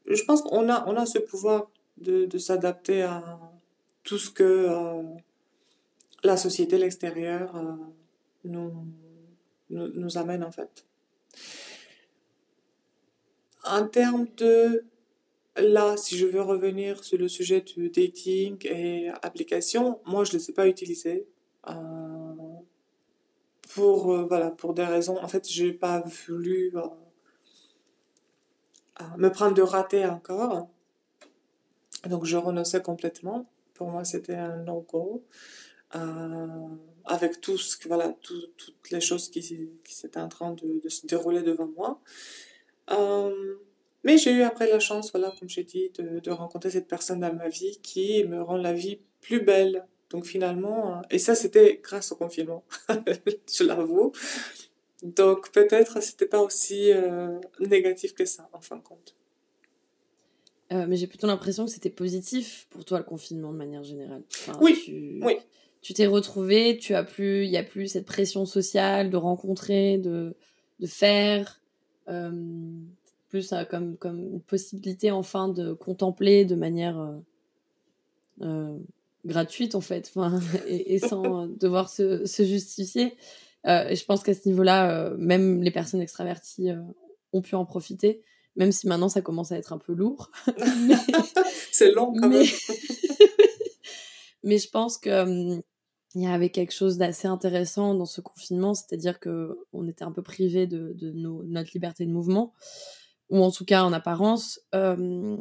je pense qu'on a, on a ce pouvoir de, s'adapter à tout ce que euh, la société, l'extérieur nous, nous, nous amène en fait. En termes de là, si je veux revenir sur le sujet du dating et application, moi, je ne les ai pas utilisées. Euh, pour, euh, voilà, pour des raisons. En fait, je n'ai pas voulu euh, me prendre de raté encore. Donc, je renonçais complètement. Pour moi, c'était un no-go. avec tout ce, voilà, toutes les choses qui, qui étaient en train de, se dérouler devant moi. Mais j'ai eu après la chance, voilà, comme j'ai dit, de, de, rencontrer cette personne dans ma vie qui me rend la vie plus belle. Donc finalement, et ça c'était grâce au confinement, je l'avoue. Donc peut-être c'était pas aussi euh, négatif que ça en fin de compte. Euh, mais j'ai plutôt l'impression que c'était positif pour toi le confinement de manière générale. oui, tu, oui. Tu t'es retrouvé, tu as plus, il y a plus cette pression sociale de rencontrer, de, de faire, euh, plus comme comme une possibilité enfin de contempler de manière gratuite en fait, enfin, et, et sans devoir se, se justifier. Euh, et je pense qu'à ce niveau-là, euh, même les personnes extraverties euh, ont pu en profiter, même si maintenant ça commence à être un peu lourd. C'est long quand mais... même. mais je pense que il y avait quelque chose d'assez intéressant dans ce confinement, c'est-à-dire que on était un peu privé de, de nos, notre liberté de mouvement, ou en tout cas en apparence. Euh,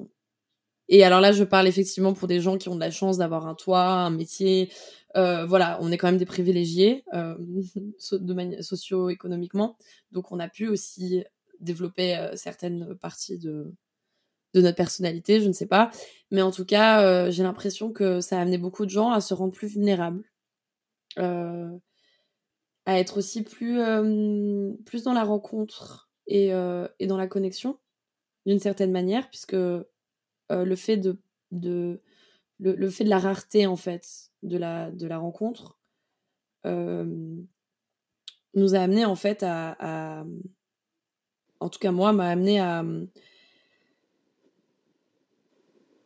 et alors là, je parle effectivement pour des gens qui ont de la chance d'avoir un toit, un métier. Euh, voilà, on est quand même des privilégiés euh, de socio-économiquement. Donc on a pu aussi développer euh, certaines parties de, de notre personnalité, je ne sais pas. Mais en tout cas, euh, j'ai l'impression que ça a amené beaucoup de gens à se rendre plus vulnérables. Euh, à être aussi plus, plus dans la rencontre et, et dans la connexion, d'une certaine manière, puisque euh, le fait de, de le, fait de la rareté en fait de la, de la rencontre euh, nous a amené en fait à, en tout cas moi m'a amené à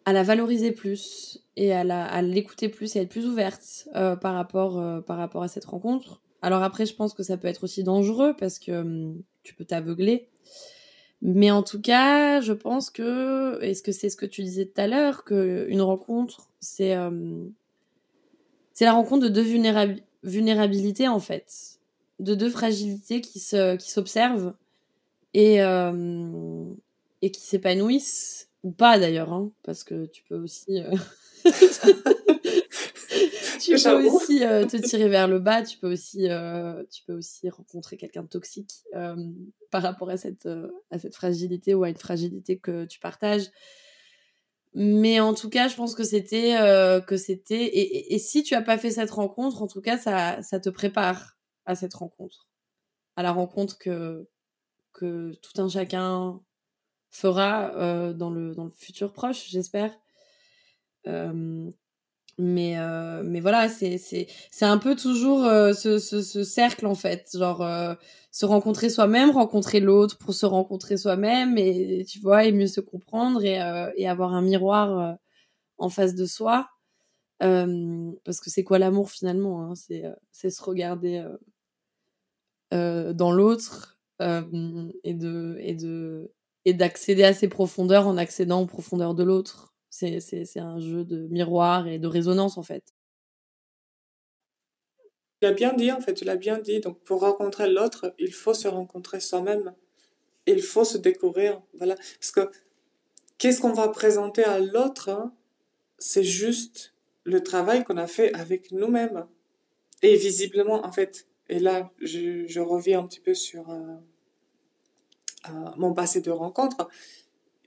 à la valoriser plus et à l'écouter plus et à être plus ouverte euh, par rapport par rapport à cette rencontre. Alors après je pense que ça peut être aussi dangereux parce que hum, tu peux t'aveugler. Mais en tout cas, je pense que, est-ce que c'est ce que tu disais tout à l'heure, qu'une rencontre, c'est euh, c'est la rencontre de deux vulnérabilités en fait, de deux fragilités qui se qui s'observent et euh, et qui s'épanouissent. Ou pas d'ailleurs, hein, parce que tu peux aussi euh, tu peux aussi euh, te tirer vers le bas, tu peux aussi, euh, tu peux aussi rencontrer quelqu'un de toxique euh, par rapport à cette, à cette fragilité ou à une fragilité que tu partages. Mais en tout cas, je pense que c'était que c'était et, et, si tu as pas fait cette rencontre, en tout cas, ça, ça te prépare à cette rencontre, à la rencontre que que tout un chacun fera dans le dans le futur proche, j'espère. Euh, mais euh, mais voilà c'est c'est c'est un peu toujours euh, ce, ce, ce cercle en fait. Genre euh, se rencontrer soi-même rencontrer l'autre pour se rencontrer soi-même et tu vois et mieux se comprendre et euh, et avoir un miroir en face de soi. Parce que c'est quoi l'amour finalement hein? C'est c'est se regarder dans l'autre et de et de et d'accéder à ses profondeurs en accédant aux profondeurs de l'autre c'est un jeu de miroir et de résonance, en fait. Tu l'as bien dit, en fait, tu l'as bien dit. Donc, pour rencontrer l'autre, il faut se rencontrer soi-même. Il faut se découvrir. Voilà. Parce que qu'est-ce qu'on va présenter à l'autre hein? C'est juste le travail qu'on a fait avec nous-mêmes. Et visiblement, en fait, et là, je, reviens un petit peu sur euh, euh, mon passé de rencontre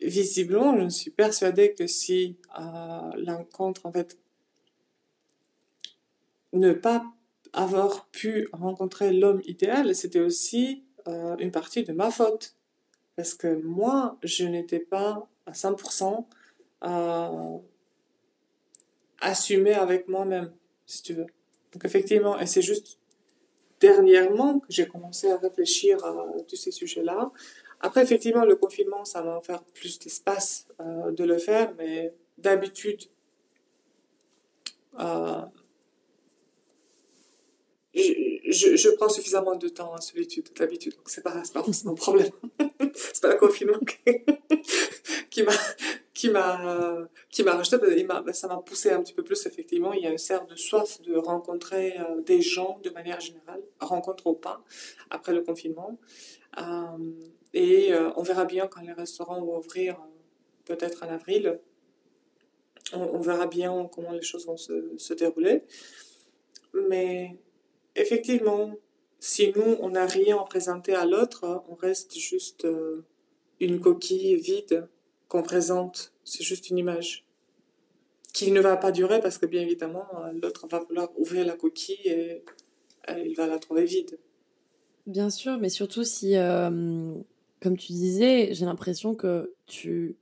visiblement, je suis persuadée que si euh, l'encontre, en fait, ne pas avoir pu rencontrer l'homme idéal, c'était aussi euh, une partie de ma faute. Parce que moi, je n'étais pas à 100% euh, assumée avec moi-même, si tu veux. Donc effectivement, et c'est juste dernièrement que j'ai commencé à réfléchir à tous ces sujets-là, après, effectivement, le confinement, ça m'a offert plus d'espace euh, de le faire, mais d'habitude, euh, je, je, prends suffisamment de temps en solitude, d'habitude, donc c'est pas, pas mon problème. c'est pas le confinement qui m'a qui m'a qui m'a rejeté ça m'a poussé un petit peu plus effectivement il y a une sorte de soif de rencontrer euh, des gens de manière générale rencontre ou pas après le confinement et euh, on verra bien quand les restaurants vont ouvrir, euh, peut-être en avril. On, verra bien comment les choses vont se, dérouler. mais effectivement, si nous, on n'a rien à présenter à l'autre, on reste juste euh, une coquille vide qu'on présente. C'est juste une image qui ne va pas durer parce que bien évidemment, l'autre va vouloir ouvrir la coquille et il va la trouver vide. Bien sûr, mais surtout si, comme tu disais, j'ai l'impression que tu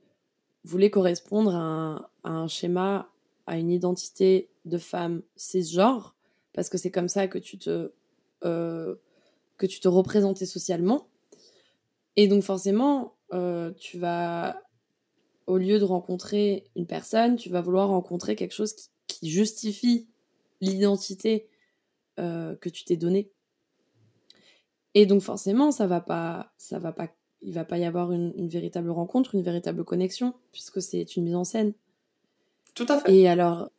voulais correspondre à un, schéma, à une identité de femme cisgenre, parce que c'est comme ça que tu te euh, que tu te représentais socialement. Et donc forcément, euh, tu vas, au lieu de rencontrer une personne, tu vas vouloir rencontrer quelque chose qui, justifie l'identité euh, que tu t'es donnée. Et donc forcément, ça va pas, ça va pas, il va pas y avoir une, une véritable rencontre, une véritable connexion, puisque c'est une mise en scène. Tout à fait. Et alors,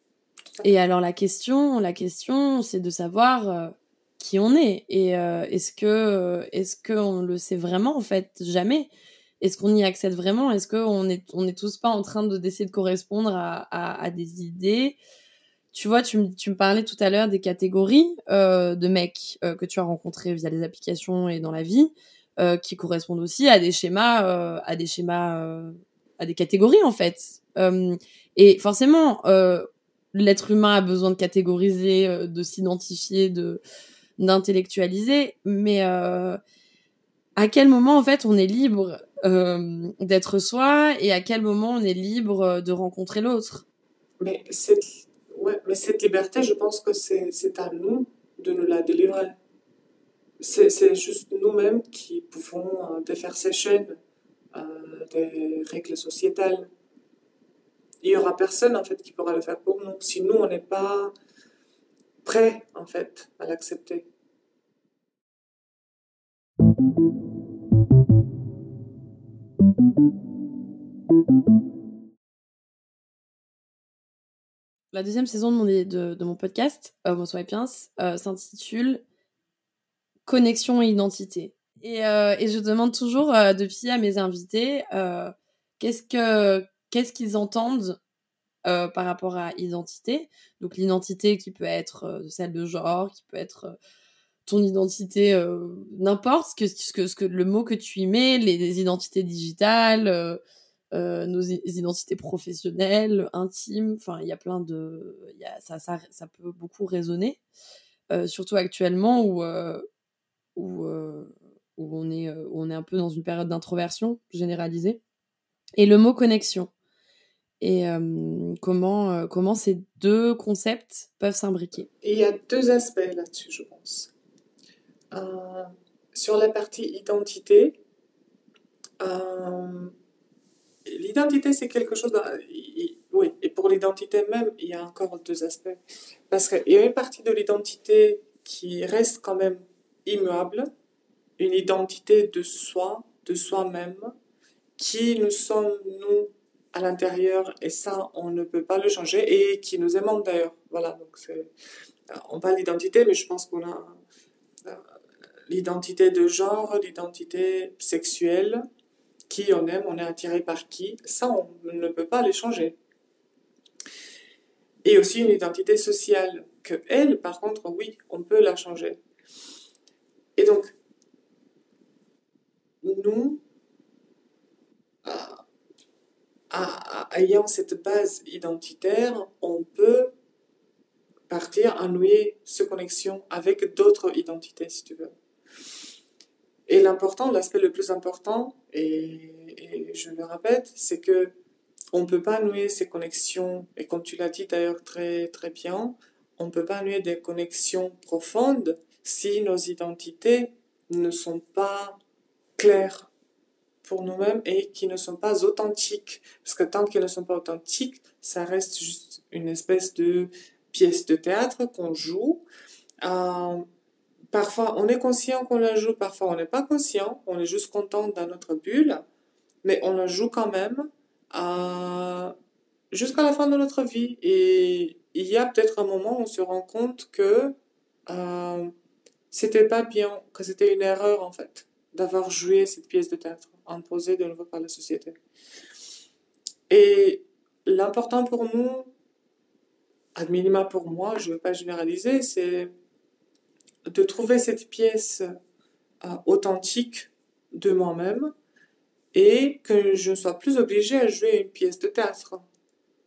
et alors la question, la question, c'est de savoir qui on est. Et euh, est-ce que euh, est-ce qu'on le sait vraiment en fait? Jamais. Est-ce qu'on y accède vraiment? Est-ce qu'on est on est tous pas en train de d'essayer de correspondre à, à, des idées? Tu vois tu me tu me parlais tout à l'heure des catégories euh, de mecs que tu as rencontrés via les applications et dans la vie qui correspondent aussi à des schémas à des schémas à des catégories en fait. Et forcément l'être humain a besoin de catégoriser de s'identifier de d'intellectualiser, mais euh, à quel moment en fait on est libre euh, d'être soi et à quel moment on est libre de rencontrer l'autre? Mais cette, ouais, mais cette liberté, je pense que c'est à nous de nous la délivrer. C'est juste nous-mêmes qui pouvons euh, défaire ces chaînes des règles sociétales. Il y aura personne en fait qui pourra le faire pour nous. Si nous on n'est pas prêt en fait à l'accepter. La deuxième saison de mon, de, mon podcast, Homo Swapiens, euh, s'intitule Connexion et identité. Et, euh, et je demande toujours euh, depuis à mes invités qu'est-ce que qu'est-ce qu'ils entendent euh, par rapport à identité. Donc l'identité qui peut être euh, celle de genre, qui peut être euh, ton identité, n'importe que, ce, que, ce que le mot que tu y mets, les, identités digitales, nos identités professionnelles, intimes. Enfin, il y a plein de, y a, ça, ça, ça peut beaucoup résonner, surtout actuellement où où, où on est où on est un peu dans une période d'introversion généralisée. Et le mot connexion et comment, comment ces deux concepts peuvent s'imbriquer Il y a deux aspects là-dessus, je pense. Euh, sur la partie identité, euh, l'identité, c'est quelque chose... oui, et pour l'identité même, il y a encore deux aspects. Parce qu'il y a une partie de l'identité qui reste quand même immuable, une identité de soi, de soi-même, qui nous sommes, nous, à l'intérieur et ça, on ne peut pas le changer et qui nous aimons d'ailleurs. Voilà, donc euh, on parle d'identité, mais je pense qu'on a euh, l'identité de genre, l'identité sexuelle, qui on aime, on est attiré par qui, ça, on ne peut pas les changer. Et aussi une identité sociale, que elle, par contre, oui, on peut la changer. Et donc, nous, ayant cette base identitaire, on peut partir à nouer ce connexion avec d'autres identités, si tu veux. Et l'important, l'aspect le plus important, et, je le répète, c'est que on ne peut pas nouer ces connexions, et comme tu l'as dit d'ailleurs très, très bien, on ne peut pas nouer des connexions profondes si nos identités ne sont pas claires pour nous-mêmes et qui ne sont pas authentiques. Parce que tant qu'ils ne sont pas authentiques, ça reste juste une espèce de pièce de théâtre qu'on joue. Euh, parfois, on est conscient qu'on la joue, parfois, on n'est pas conscient. On est juste content dans notre bulle, mais on la joue quand même euh, jusqu'à la fin de notre vie. Et il y a peut-être un moment où on se rend compte que euh, c'était pas bien, que c'était une erreur en fait, d'avoir joué cette pièce de théâtre imposé de nouveau par la société. Et l'important pour nous, ad minima pour moi, je ne veux pas généraliser, c'est de trouver cette pièce euh, authentique de moi-même et que je ne sois plus obligée à jouer une pièce de théâtre.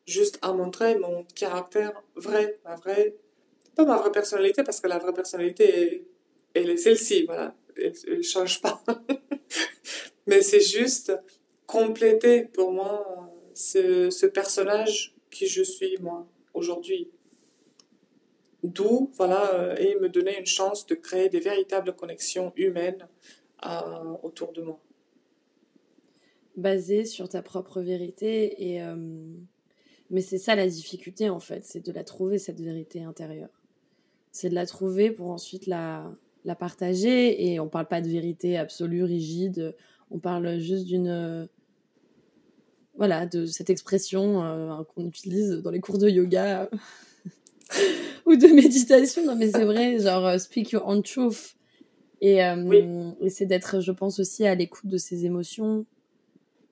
Juste à montrer mon caractère vrai, ma vraie, ma vraie personnalité parce que la vraie personnalité, elle est celle-ci, voilà, elle ne change pas. Mais c'est juste compléter pour moi ce, personnage qui je suis moi aujourd'hui. D'où, voilà, euh, et me donner une chance de créer des véritables connexions humaines autour de moi. Basé sur ta propre vérité et euh, mais c'est ça la difficulté en fait, c'est de la trouver cette vérité intérieure. C'est de la trouver pour ensuite la, la partager et on parle pas de vérité absolue, rigide, on parle juste d'une voilà, de cette expression euh, qu'on utilise dans les cours de yoga ou de méditation. Non, mais c'est vrai, genre euh, speak your own truth. Et, euh, c'est d'être, je pense, aussi à l'écoute de ses émotions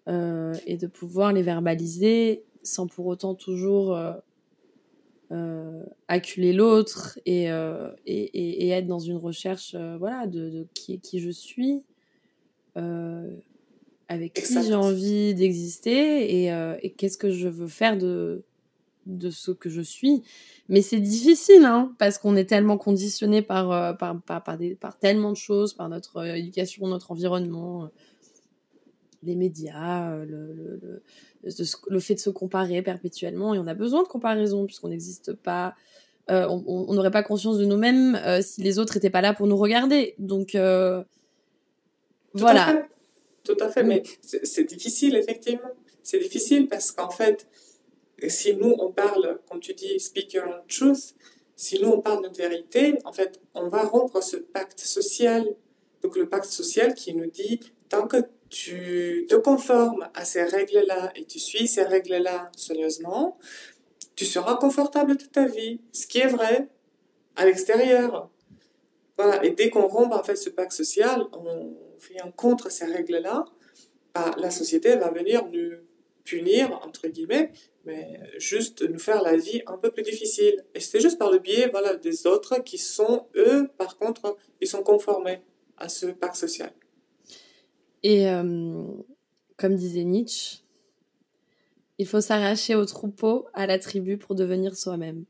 et de pouvoir les verbaliser sans pour autant toujours acculer l'autre et, et, et, être dans une recherche voilà, de, de qui, qui je suis avec qui j'ai envie d'exister et, euh, et qu'est-ce que je veux faire de, de ce que je suis. Mais c'est difficile, hein, parce qu'on est tellement conditionné par, euh, par, par, par, des, par, tellement de choses, par notre euh, éducation, notre environnement, les médias, le, le, le, le, fait de se comparer perpétuellement. Et on a besoin de comparaison, puisqu'on n'existe pas. on n'aurait pas conscience de nous-mêmes si les autres n'étaient pas là pour nous regarder. Donc, voilà tout à fait, mais c'est difficile, effectivement. C'est difficile parce qu'en fait, si nous, on parle, comme tu dis, speak your own truth, si nous, on parle de vérité, en fait, on va rompre ce pacte social. Donc, le pacte social qui nous dit, tant que tu te conformes à ces règles-là et tu suis ces règles-là soigneusement, tu seras confortable toute ta vie. Ce qui est vrai à l'extérieur. Voilà. Et dès qu'on rompt, en fait, ce pacte social, on, vient contre ces règles-là, bah, la société va venir nous punir, entre guillemets, mais juste nous faire la vie un peu plus difficile. Et c'est juste par le biais voilà, des autres qui sont, eux, par contre, ils sont conformés à ce pacte social. Et euh, comme disait Nietzsche, il faut s'arracher au troupeau, à la tribu pour devenir soi-même.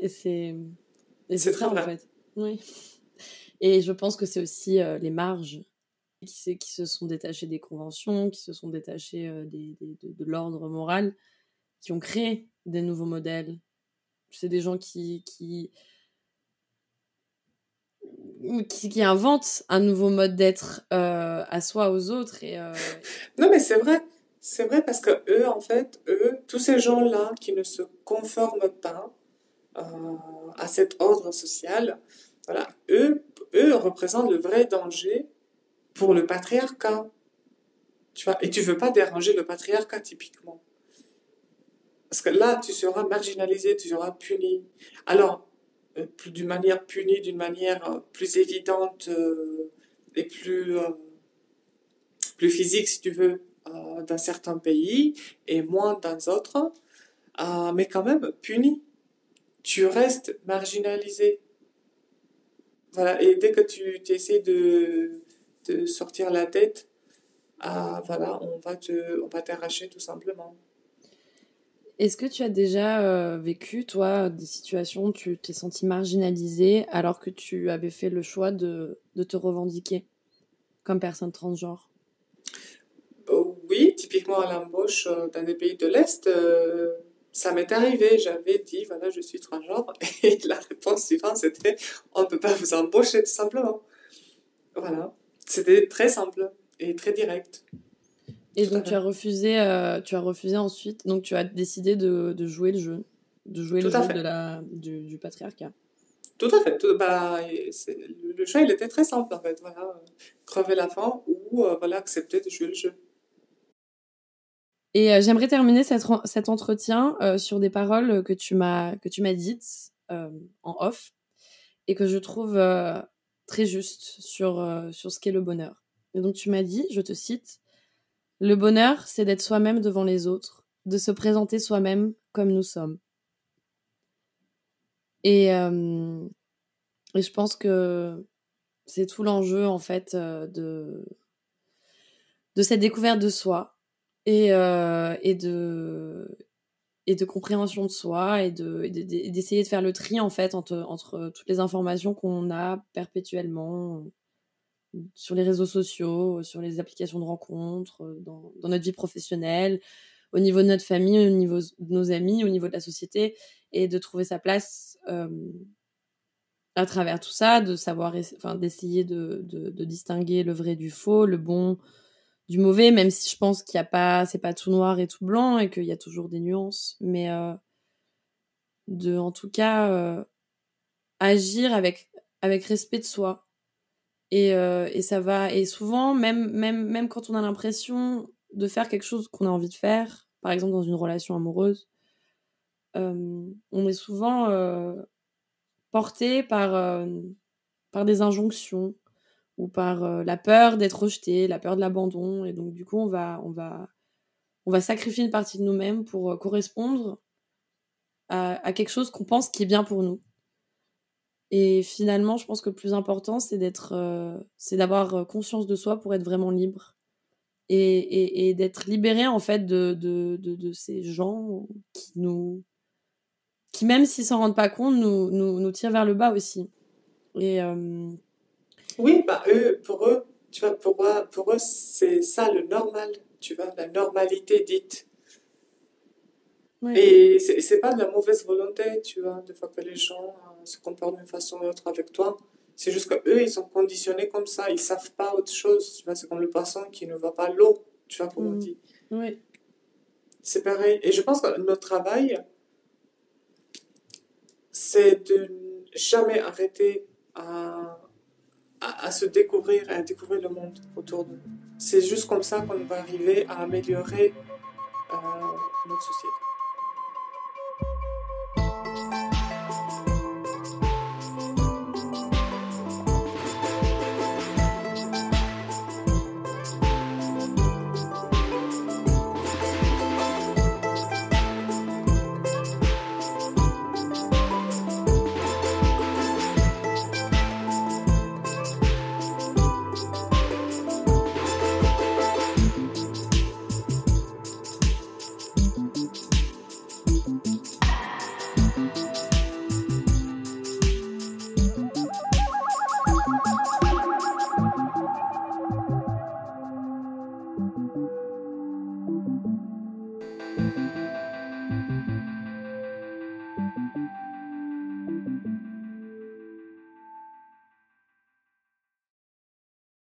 Et c'est. c'est vrai, en fait. Oui. Et je pense que c'est aussi euh, les marges qui, qui, se sont détachées des conventions, qui se sont détachées euh, des, de, de l'ordre moral, qui ont créé des nouveaux modèles. C'est des gens qui, qui, qui, qui, inventent un nouveau mode d'être euh, à soi, aux autres. Et, Non, mais c'est vrai. C'est vrai parce que eux, en fait, eux, tous ces gens-là qui ne se conforment pas à cet ordre social, voilà, eux, eux représentent le vrai danger pour le patriarcat. Tu vois, et tu veux pas déranger le patriarcat typiquement. Parce que là, tu seras marginalisé, tu seras puni. Alors, euh, d'une manière punie, d'une manière euh, plus évidente euh, et plus, physique, si tu veux, dans certains pays et moins dans d'autres, mais quand même puni. Tu restes marginalisé. Voilà, et dès que tu, essaies de, sortir la tête, voilà, on va t'arracher tout simplement. Est-ce que tu as déjà euh, vécu, toi, des situations où tu t'es senti marginalisé alors que tu avais fait le choix de, te revendiquer comme personne transgenre? Euh, Oui, typiquement à l'embauche euh, dans des pays de l'Est, ça m'est arrivé, j'avais dit, voilà, je suis transgenre, et la réponse suivante, c'était, on ne peut pas vous embaucher, tout simplement. Voilà. C'était très simple et très direct. Et donc, tu as, refusé, euh, tu as refusé ensuite, donc tu as décidé de, de jouer le jeu, de jouer le jeu de la, du, du, patriarcat. Tout à fait. bah, le choix, il était très simple, en fait. Voilà. Crever la faim ou euh, voilà, accepter de jouer le jeu. Et euh, j'aimerais terminer cet entretien sur des paroles que tu m'as que tu m'as dites en off et que je trouve très justes sur sur ce qu'est le bonheur. Et donc tu m'as dit, je te cite, le bonheur, c'est d'être soi-même devant les autres, de se présenter soi-même comme nous sommes. Et, euh, je pense que c'est tout l'enjeu, en fait, euh, de, de cette découverte de soi et, euh, et, de, et de compréhension de soi et d'essayer de, faire le tri, en fait, entre toutes les informations qu'on a perpétuellement sur les réseaux sociaux, sur les applications de rencontres, dans, dans notre vie professionnelle, au niveau de notre famille, au niveau de nos amis, au niveau de la société, et de trouver sa place euh, à travers tout ça, de savoir, enfin, d'essayer de, de, de, distinguer le vrai du faux, le bon du mauvais, même si je pense qu'il n'y a pas, c'est pas tout noir et tout blanc et qu'il y a toujours des nuances, mais euh, de, en tout cas, euh, agir avec, avec respect de soi. Et, euh, et ça va, et souvent, même, même, même quand on a l'impression de faire quelque chose qu'on a envie de faire, par exemple dans une relation amoureuse, euh, on est souvent euh, porté par, euh, par des injonctions ou par la peur d'être rejeté, la peur de l'abandon. Et donc, du coup, on va, on va, on va sacrifier une partie de nous-mêmes pour correspondre à, à, quelque chose qu'on pense qui est bien pour nous. Et finalement, je pense que le plus important, c'est d'être, c'est d'avoir conscience de soi pour être vraiment libre. Et, et, et d'être libéré en fait de, de, de, de, ces gens qui nous qui même s'ils s'en rendent pas compte nous, nous, nous tirent vers le bas aussi. Et euh... oui bah eux pour eux tu vois pour eux, pour eux c'est ça le normal tu vois la normalité dite. Ouais. et c'est pas de la mauvaise volonté tu vois de fois que les gens euh, se comportent d'une façon ou autre avec toi c'est juste qu'eux, ils sont conditionnés comme ça. Ils savent pas autre chose. Tu vois, c'est comme le poisson qui ne voit pas l'eau. Tu vois, comme on dit. Oui. C'est pareil. Et je pense que notre travail, c'est de jamais arrêter à, à, à, se découvrir et à découvrir le monde autour de nous. C'est juste comme ça qu'on va arriver à améliorer euh, notre société.